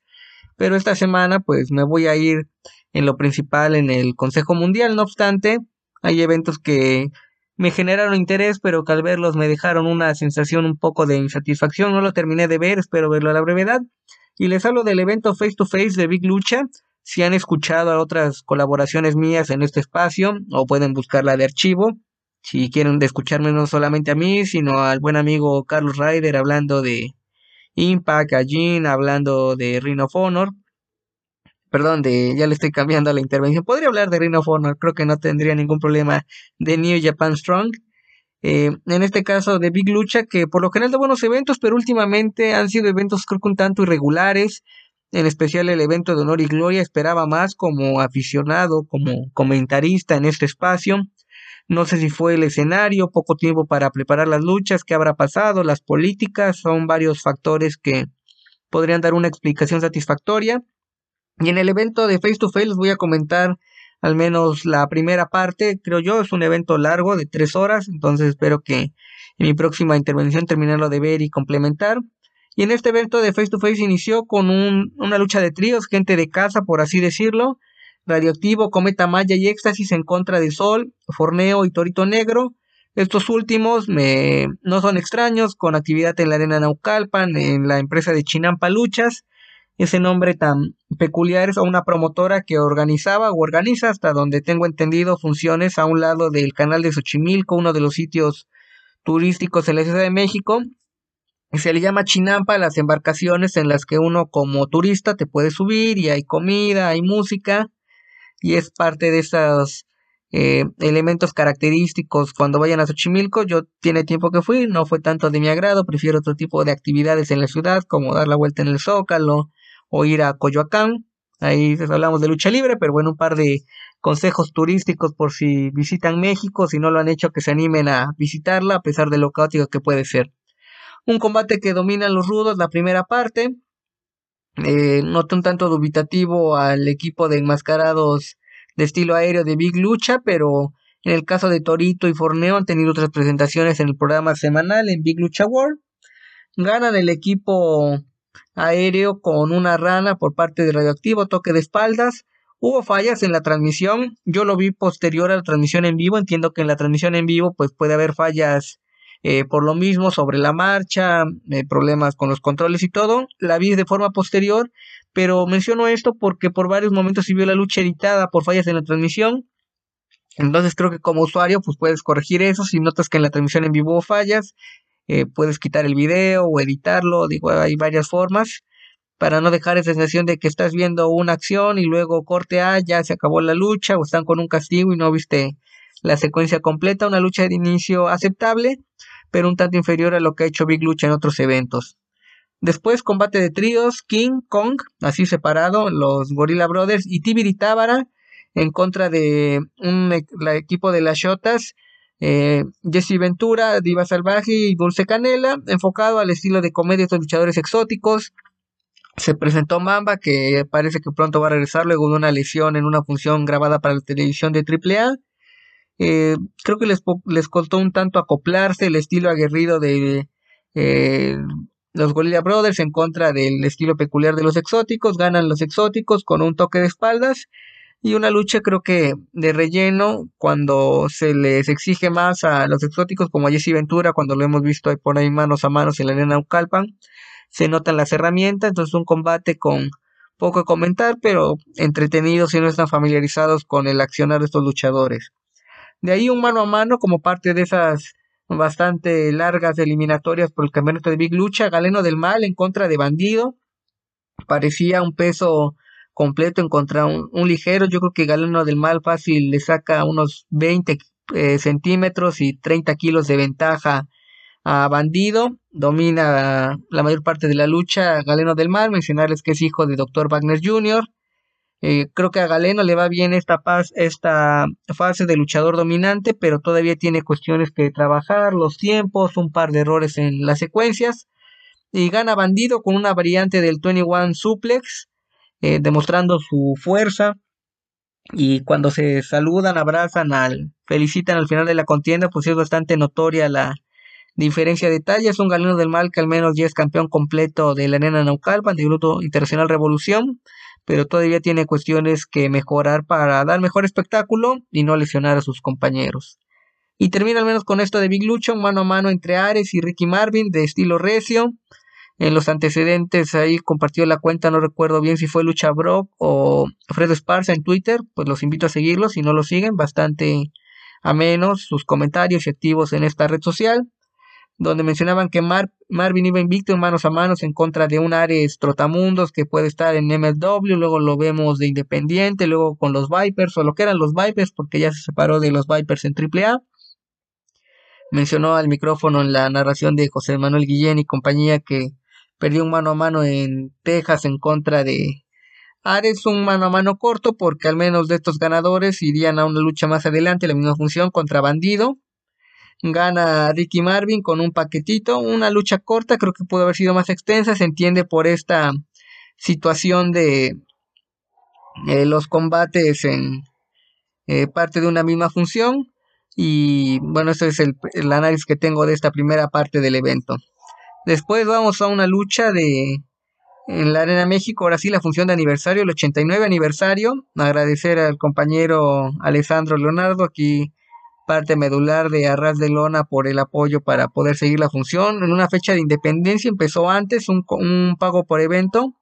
Pero esta semana, pues me voy a ir en lo principal en el Consejo Mundial. No obstante, hay eventos que me generaron interés, pero que al verlos me dejaron una sensación un poco de insatisfacción. No lo terminé de ver, espero verlo a la brevedad. Y les hablo del evento Face to Face de Big Lucha. Si han escuchado otras colaboraciones mías en este espacio, o pueden buscarla de archivo. Si quieren escucharme no solamente a mí, sino al buen amigo Carlos Ryder hablando de Impact, a Jean hablando de Ring of Honor. Perdón, de, ya le estoy cambiando la intervención. Podría hablar de Ring of Honor, creo que no tendría ningún problema de New Japan Strong. Eh, en este caso de Big Lucha, que por lo general de buenos eventos, pero últimamente han sido eventos creo que un tanto irregulares. En especial el evento de Honor y Gloria esperaba más como aficionado, como comentarista en este espacio. No sé si fue el escenario, poco tiempo para preparar las luchas, qué habrá pasado, las políticas, son varios factores que podrían dar una explicación satisfactoria. Y en el evento de Face to Face les voy a comentar al menos la primera parte, creo yo, es un evento largo de tres horas, entonces espero que en mi próxima intervención terminarlo de ver y complementar. Y en este evento de Face to Face inició con una lucha de tríos, gente de casa, por así decirlo. Radioactivo, Cometa Maya y Éxtasis en contra de Sol, Forneo y Torito Negro. Estos últimos me, no son extraños, con actividad en la Arena Naucalpan, en la empresa de Chinampa Luchas. Ese nombre tan peculiar es a una promotora que organizaba o organiza, hasta donde tengo entendido, funciones a un lado del canal de Xochimilco, uno de los sitios turísticos en la Ciudad de México, se le llama chinampa las embarcaciones en las que uno como turista te puede subir y hay comida, hay música y es parte de esos eh, elementos característicos cuando vayan a Xochimilco. Yo tiene tiempo que fui, no fue tanto de mi agrado, prefiero otro tipo de actividades en la ciudad como dar la vuelta en el Zócalo o ir a Coyoacán. Ahí hablamos de lucha libre, pero bueno, un par de consejos turísticos por si visitan México, si no lo han hecho, que se animen a visitarla, a pesar de lo caótico que puede ser. Un combate que dominan los rudos la primera parte. Eh, noto un tanto dubitativo al equipo de enmascarados de estilo aéreo de Big Lucha, pero en el caso de Torito y Forneo han tenido otras presentaciones en el programa semanal en Big Lucha World. Ganan el equipo aéreo con una rana por parte de Radioactivo, toque de espaldas. Hubo fallas en la transmisión, yo lo vi posterior a la transmisión en vivo, entiendo que en la transmisión en vivo pues puede haber fallas eh, por lo mismo sobre la marcha, eh, problemas con los controles y todo. La vi de forma posterior, pero menciono esto porque por varios momentos se vio la lucha editada por fallas en la transmisión. Entonces creo que como usuario pues puedes corregir eso. Si notas que en la transmisión en vivo fallas, eh, puedes quitar el video o editarlo. Digo, hay varias formas para no dejar esa sensación de que estás viendo una acción y luego corte A, ya se acabó la lucha o están con un castigo y no viste la secuencia completa. Una lucha de inicio aceptable pero un tanto inferior a lo que ha hecho Big Lucha en otros eventos. Después, combate de tríos, King Kong, así separado, los Gorilla Brothers y Tibiri Tábara en contra de un equipo de las Shotas, eh, Jesse Ventura, Diva Salvaje y Dulce Canela, enfocado al estilo de comedia de luchadores exóticos. Se presentó Mamba, que parece que pronto va a regresar luego de una lesión en una función grabada para la televisión de AAA. Eh, creo que les, les costó un tanto acoplarse el estilo aguerrido de eh, los Gorilla Brothers en contra del estilo peculiar de los exóticos. Ganan los exóticos con un toque de espaldas y una lucha creo que de relleno cuando se les exige más a los exóticos como a Jesse Ventura cuando lo hemos visto ahí por ahí manos a manos en la arena Ucalpan se notan las herramientas entonces un combate con poco a comentar pero entretenidos si no están familiarizados con el accionar de estos luchadores de ahí un mano a mano como parte de esas bastante largas eliminatorias por el campeonato de Big Lucha. Galeno del Mal en contra de Bandido. Parecía un peso completo en contra un, un ligero. Yo creo que Galeno del Mal fácil le saca unos 20 eh, centímetros y 30 kilos de ventaja a Bandido. Domina la mayor parte de la lucha Galeno del Mal. Mencionarles que es hijo de Dr. Wagner Jr. Eh, creo que a Galeno le va bien esta, esta fase de luchador dominante, pero todavía tiene cuestiones que trabajar, los tiempos, un par de errores en las secuencias. Y gana Bandido con una variante del 21 Suplex, eh, demostrando su fuerza. Y cuando se saludan, abrazan, al, felicitan al final de la contienda, pues es bastante notoria la diferencia de talla. Es un galeno del mal que al menos ya es campeón completo de la arena Naucalpan, del Grupo Internacional Revolución pero todavía tiene cuestiones que mejorar para dar mejor espectáculo y no lesionar a sus compañeros. Y termina al menos con esto de Big Lucha, mano a mano entre Ares y Ricky Marvin de estilo recio. En los antecedentes ahí compartió la cuenta, no recuerdo bien si fue Lucha Brock o Fredo Esparza en Twitter, pues los invito a seguirlos si no lo siguen, bastante amenos sus comentarios y activos en esta red social donde mencionaban que Marvin iba invicto en manos a manos en contra de un Ares Trotamundos que puede estar en MLW, luego lo vemos de Independiente, luego con los Vipers, o lo que eran los Vipers, porque ya se separó de los Vipers en AAA. mencionó al micrófono en la narración de José Manuel Guillén y compañía que perdió un mano a mano en Texas en contra de Ares, un mano a mano corto porque al menos de estos ganadores irían a una lucha más adelante, la misma función contra Bandido. Gana Ricky Marvin con un paquetito, una lucha corta, creo que pudo haber sido más extensa, se entiende por esta situación de eh, los combates en eh, parte de una misma función. Y bueno, ese es el, el, análisis que tengo de esta primera parte del evento. Después vamos a una lucha de en la Arena México, ahora sí la función de aniversario, el 89 aniversario. Agradecer al compañero Alessandro Leonardo, aquí parte medular de Arras de Lona por el apoyo para poder seguir la función. En una fecha de independencia empezó antes un, un pago por evento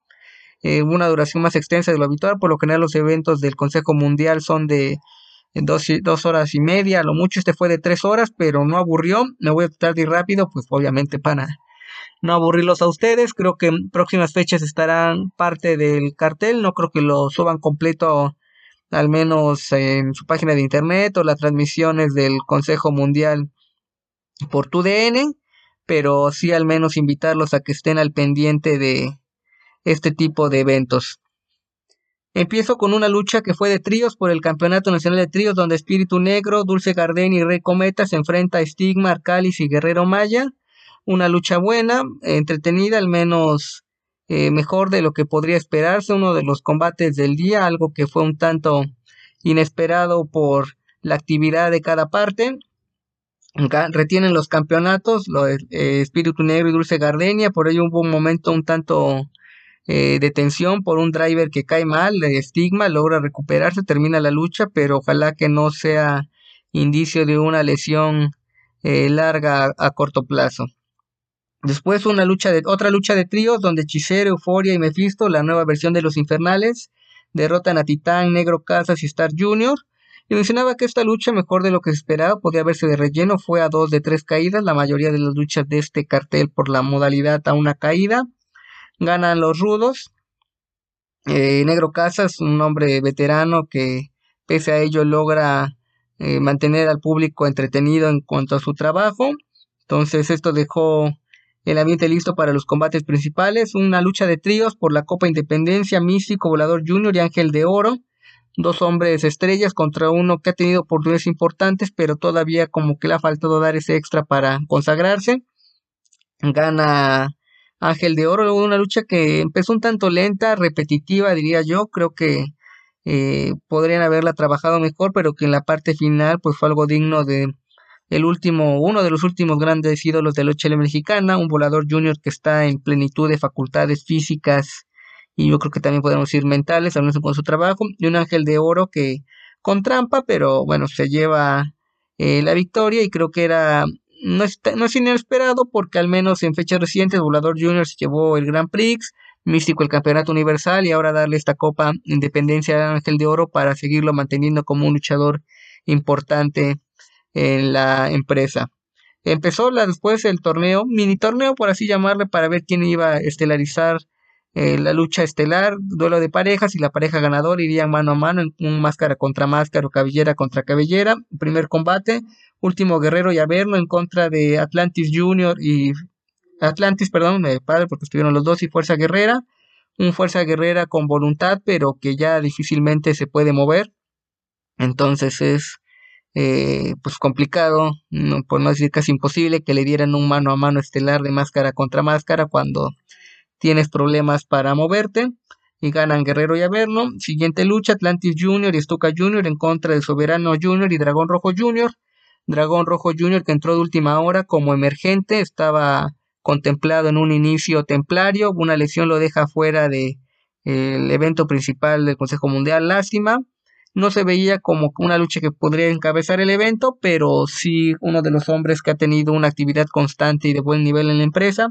eh, una duración más extensa de lo habitual. Por lo general los eventos del Consejo Mundial son de dos, dos horas y media, lo mucho este fue de tres horas, pero no aburrió. Me voy a tratar de ir rápido, pues obviamente para no aburrirlos a ustedes. Creo que en próximas fechas estarán parte del cartel. No creo que lo suban completo, al menos en su página de internet o las transmisiones del Consejo Mundial por tu DN. Pero sí al menos invitarlos a que estén al pendiente de, este tipo de eventos. Empiezo con una lucha que fue de tríos por el Campeonato Nacional de Tríos, donde Espíritu Negro, Dulce Gardén y Rey Cometa se enfrenta a Stigma, Arcalis y Guerrero Maya. Una lucha buena, entretenida, al menos eh, mejor de lo que podría esperarse. Uno de los combates del día, algo que fue un tanto inesperado por la actividad de cada parte. Retienen los campeonatos, lo, eh, Espíritu Negro y Dulce Gardenia, por ello hubo un momento un tanto eh, detención por un driver que cae mal, de estigma, logra recuperarse, termina la lucha, pero ojalá que no sea indicio de una lesión eh, larga a, corto plazo. Después una lucha de, otra lucha de tríos donde Hechicero, Euforia y Mephisto, la nueva versión de los infernales, derrotan a Titán, Negro Casas y Star Jr. Y mencionaba que esta lucha, mejor de lo que se esperaba, podía verse de relleno, fue a dos de tres caídas, la mayoría de las luchas de este cartel por la modalidad a una caída ganan los rudos. Eh, Negro Casas, un hombre veterano que pese a ello logra eh, mantener al público entretenido en cuanto a su trabajo. Entonces esto dejó el ambiente listo para los combates principales. Una lucha de tríos por la Copa Independencia, Místico, Volador Junior y Ángel de Oro. Dos hombres estrellas contra uno que ha tenido oportunidades importantes, pero todavía como que le ha faltado dar ese extra para consagrarse. Gana Ángel de Oro, una lucha que empezó un tanto lenta, repetitiva, diría yo. Creo que eh, podrían haberla trabajado mejor, pero que en la parte final pues fue algo digno de el último, uno de los últimos grandes ídolos de la lucha mexicana, un volador junior que está en plenitud de facultades físicas y yo creo que también podemos decir mentales, al menos con su trabajo, y un ángel de oro que con trampa, pero bueno, se lleva eh, la victoria y creo que era no es, no es inesperado porque al menos en fechas recientes Volador Junior se llevó el Grand Prix, Místico el Campeonato Universal y ahora darle esta Copa Independencia Ángel de Oro para seguirlo manteniendo como un luchador importante en la empresa. Empezó la, después el torneo, mini torneo por así llamarle, para ver quién iba a estelarizar eh, la lucha estelar, duelo de parejas y la pareja ganadora irían mano a mano en un máscara contra máscara o cabellera contra cabellera. Primer combate, Último Guerrero y Averno en contra de Atlantis Junior y Atlantis, perdón, me padre porque estuvieron los dos y Fuerza Guerrera. Un Fuerza Guerrera con voluntad, pero que ya difícilmente se puede mover. Entonces es eh, pues complicado, por no decir casi imposible, que le dieran un mano a mano estelar de máscara contra máscara cuando tienes problemas para moverte. Y ganan Guerrero y Averno. Siguiente lucha, Atlantis Junior y Stuka Junior en contra de Soberano Junior y Dragón Rojo Junior. Dragón Rojo Jr., que entró de última hora como emergente, estaba contemplado en un inicio templario, una lesión lo deja fuera de el evento principal del Consejo Mundial, lástima. No se veía como una lucha que podría encabezar el evento, pero sí uno de los hombres que ha tenido una actividad constante y de buen nivel en la empresa.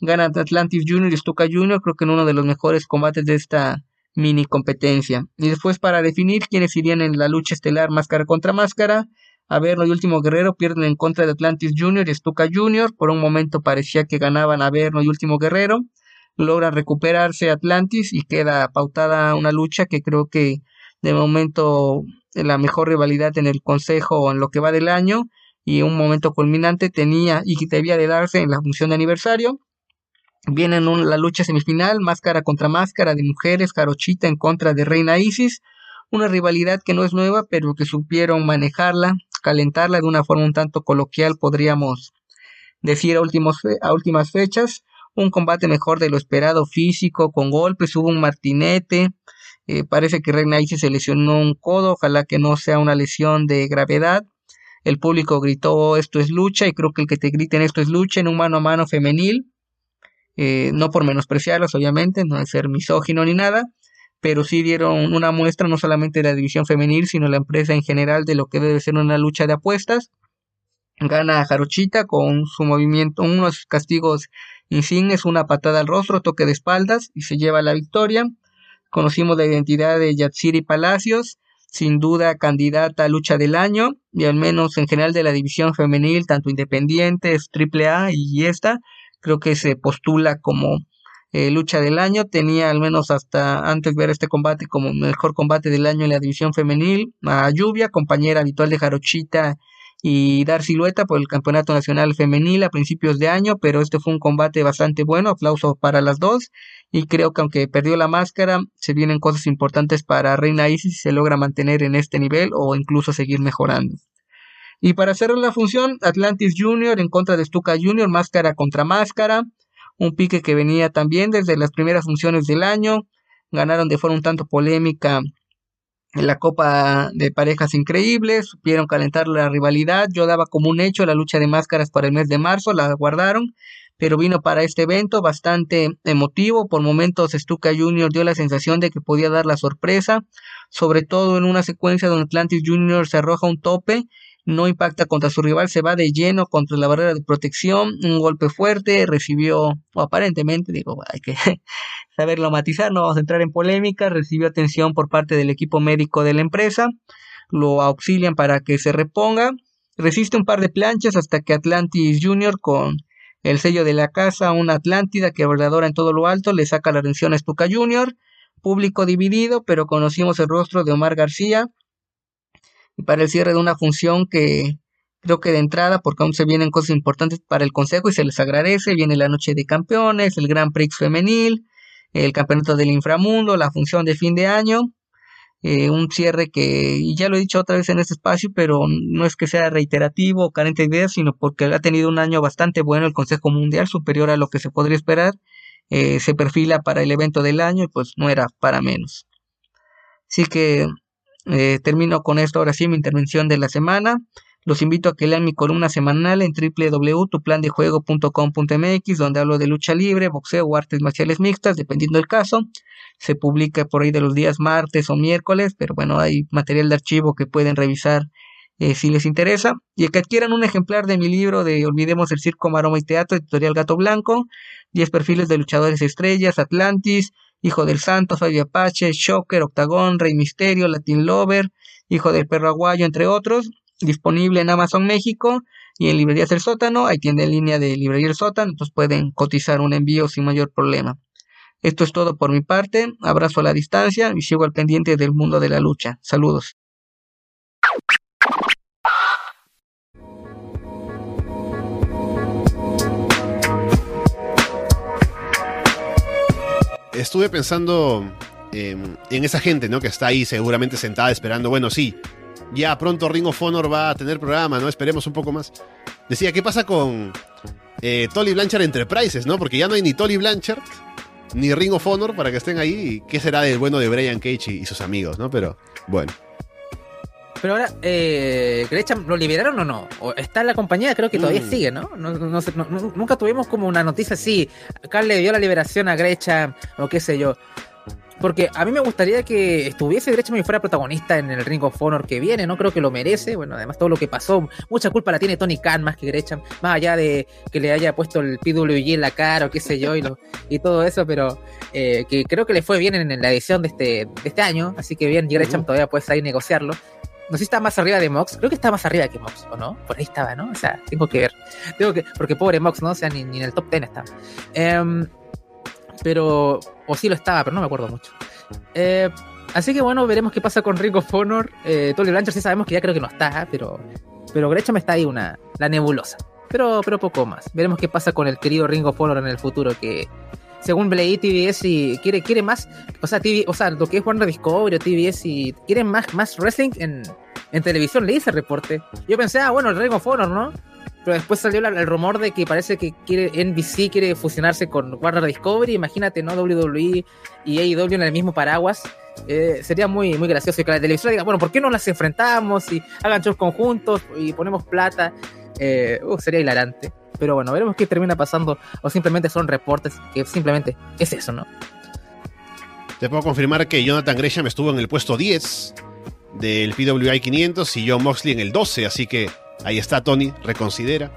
Gana Atlantis Jr. y Stuka Jr. creo que en uno de los mejores combates de esta mini competencia. Y después para definir quiénes irían en la lucha estelar máscara contra máscara, Averno y Último Guerrero pierden en contra de Atlantis Jr. y Stuka Jr. Por un momento parecía que ganaban Averno y Último Guerrero. Logran recuperarse Atlantis y queda pautada una lucha que creo que de momento la mejor rivalidad en el consejo en lo que va del año y un momento culminante tenía y que debía de darse en la función de aniversario. Viene en la lucha semifinal, máscara contra máscara de mujeres, Jarochita en contra de Reina Isis, una rivalidad que no es nueva, pero que supieron manejarla, calentarla de una forma un tanto coloquial, podríamos decir a, a últimas fechas. Un combate mejor de lo esperado físico, con golpes, hubo un martinete, eh, parece que Reina Isis se lesionó un codo, ojalá que no sea una lesión de gravedad. El público gritó esto es lucha y creo que el que te griten esto es lucha en un mano a mano femenil, eh, no por menospreciarlos obviamente, no es ser misógino ni nada, pero sí dieron una muestra no solamente de la división femenil, sino la empresa en general de lo que debe ser una lucha de apuestas. Gana Jarochita con su movimiento, unos castigos insignes, una patada al rostro, toque de espaldas y se lleva la victoria. Conocimos la identidad de Yatsiri Palacios, sin duda candidata a lucha del año y al menos en general de la división femenil, tanto independientes, AAA y esta, creo que se postula como eh, lucha del año. Tenía al menos hasta antes ver este combate como mejor combate del año en la división femenil a Lluvia, compañera habitual de Jarochita y dar silueta por el Campeonato Nacional Femenil a principios de año, pero este fue un combate bastante bueno, aplauso para las dos y creo que aunque perdió la máscara, se vienen cosas importantes para Reina Isis si se logra mantener en este nivel o incluso seguir mejorando. Y para hacer la función, Atlantis Junior en contra de Stuka Junior, máscara contra máscara, un pique que venía también desde las primeras funciones del año, ganaron de forma un tanto polémica la Copa de Parejas Increíbles, supieron calentar la rivalidad, yo daba como un hecho la lucha de máscaras para el mes de marzo, la guardaron, pero vino para este evento bastante emotivo, por momentos Stuka Junior dio la sensación de que podía dar la sorpresa, sobre todo en una secuencia donde Atlantis Junior se arroja un tope no impacta contra su rival, se va de lleno contra la barrera de protección, un golpe fuerte, recibió, o aparentemente, digo, hay que saberlo matizar, no vamos a entrar en polémica, recibió atención por parte del equipo médico de la empresa, lo auxilian para que se reponga, resiste un par de planchas hasta que Atlantis Junior con el sello de la casa, una Atlántida que verdadera en todo lo alto, le saca la atención a Stuka Junior, público dividido, pero conocimos el rostro de Omar García, para el cierre de una función que creo que de entrada, porque aún se vienen cosas importantes para el Consejo y se les agradece, viene la Noche de Campeones, el Gran Prix Femenil, el Campeonato del Inframundo, la función de fin de año, eh, un cierre que, y ya lo he dicho otra vez en este espacio, pero no es que sea reiterativo o carente de ideas, sino porque ha tenido un año bastante bueno el Consejo Mundial, superior a lo que se podría esperar, eh, se perfila para el evento del año y pues no era para menos. Así que eh, termino con esto ahora sí mi intervención de la semana. Los invito a que lean mi columna semanal en www.tuplandejuego.com.mx donde hablo de lucha libre, boxeo o artes marciales mixtas, dependiendo del caso. Se publica por ahí de los días martes o miércoles, pero bueno, hay material de archivo que pueden revisar eh, si les interesa. Y que adquieran un ejemplar de mi libro de Olvidemos el Circo, Maroma y Teatro, editorial Gato Blanco, 10 perfiles de luchadores estrellas, Atlantis, Hijo del Santo, Fabio Apache, Shocker, Octagón, Rey Misterio, Latin Lover, Hijo del Perro Aguayo, entre otros. Disponible en Amazon México y en Librerías del Sótano. Hay tienda en línea de Librería del Sótano, entonces pueden cotizar un envío sin mayor problema. Esto es todo por mi parte. Abrazo a la distancia y sigo al pendiente del mundo de la lucha. Saludos. Estuve pensando en esa gente, ¿no? Que está ahí seguramente sentada esperando, bueno, sí, ya pronto Ring of Honor va a tener programa, ¿no? Esperemos un poco más. Decía, ¿qué pasa con eh, Tolly Blanchard Enterprises, ¿no? Porque ya no hay ni Tolly Blanchard ni Ring of Honor para que estén ahí. ¿Qué será del bueno de Brian Cage y, sus amigos, ¿no? Pero bueno. Pero ahora, eh, ¿lo liberaron o no? ¿O ¿Está en la compañía? Creo que todavía mm. sigue, ¿no? Nunca tuvimos como una noticia así. Carl le dio la liberación a Grecham o qué sé yo. Porque a mí me gustaría que estuviese Gresham y fuera protagonista en el Ring of Honor que viene, ¿no? Creo que lo merece. Bueno, además todo lo que pasó, mucha culpa la tiene Tony Khan más que Gresham, más allá de que le haya puesto el PWG en la cara o qué sé yo y, y todo eso, pero eh, que creo que le fue bien en, la edición de este, de este año, así que bien, Gresham todavía puede salir negociarlo. No sé si está más arriba de Mox, creo que está más arriba que Mox, ¿o no? Por ahí estaba, ¿no? O sea, tengo que ver. Tengo que, porque pobre Mox, ¿no? O sea, ni, en el top 10 está. Eh, pero, o sí lo estaba, pero no me acuerdo mucho. Eh, así que bueno, veremos qué pasa con Ring of Honor. Eh, Tolly Blanchard sí sabemos que ya creo que no está, pero Pero Gresham está ahí una, la nebulosa. Pero, pero poco más. Veremos qué pasa con el querido Ring of Honor en el futuro que según Blade TBS y quiere, quiere más, o sea, TV, o sea, lo que es Warner Discovery o TBS y quieren más, más wrestling en, en televisión, leí ese reporte. Yo pensé, ah, bueno, el Ring of Honor, ¿no? Pero después salió el rumor de que parece que quiere NBC quiere fusionarse con Warner Discovery, imagínate, ¿no? WWE y AEW en el mismo paraguas. Eh, sería muy, muy gracioso que la televisión diga, bueno, ¿por qué no las enfrentamos y hagan shows conjuntos y ponemos plata? Eh, uh, sería hilarante. Pero bueno, veremos qué termina pasando o simplemente son reportes que simplemente es eso, ¿no? Te puedo confirmar que Jonathan Gresham estuvo en el puesto 10 del PWI 500 y John Moxley en el 12, así que ahí está Tony, reconsidera.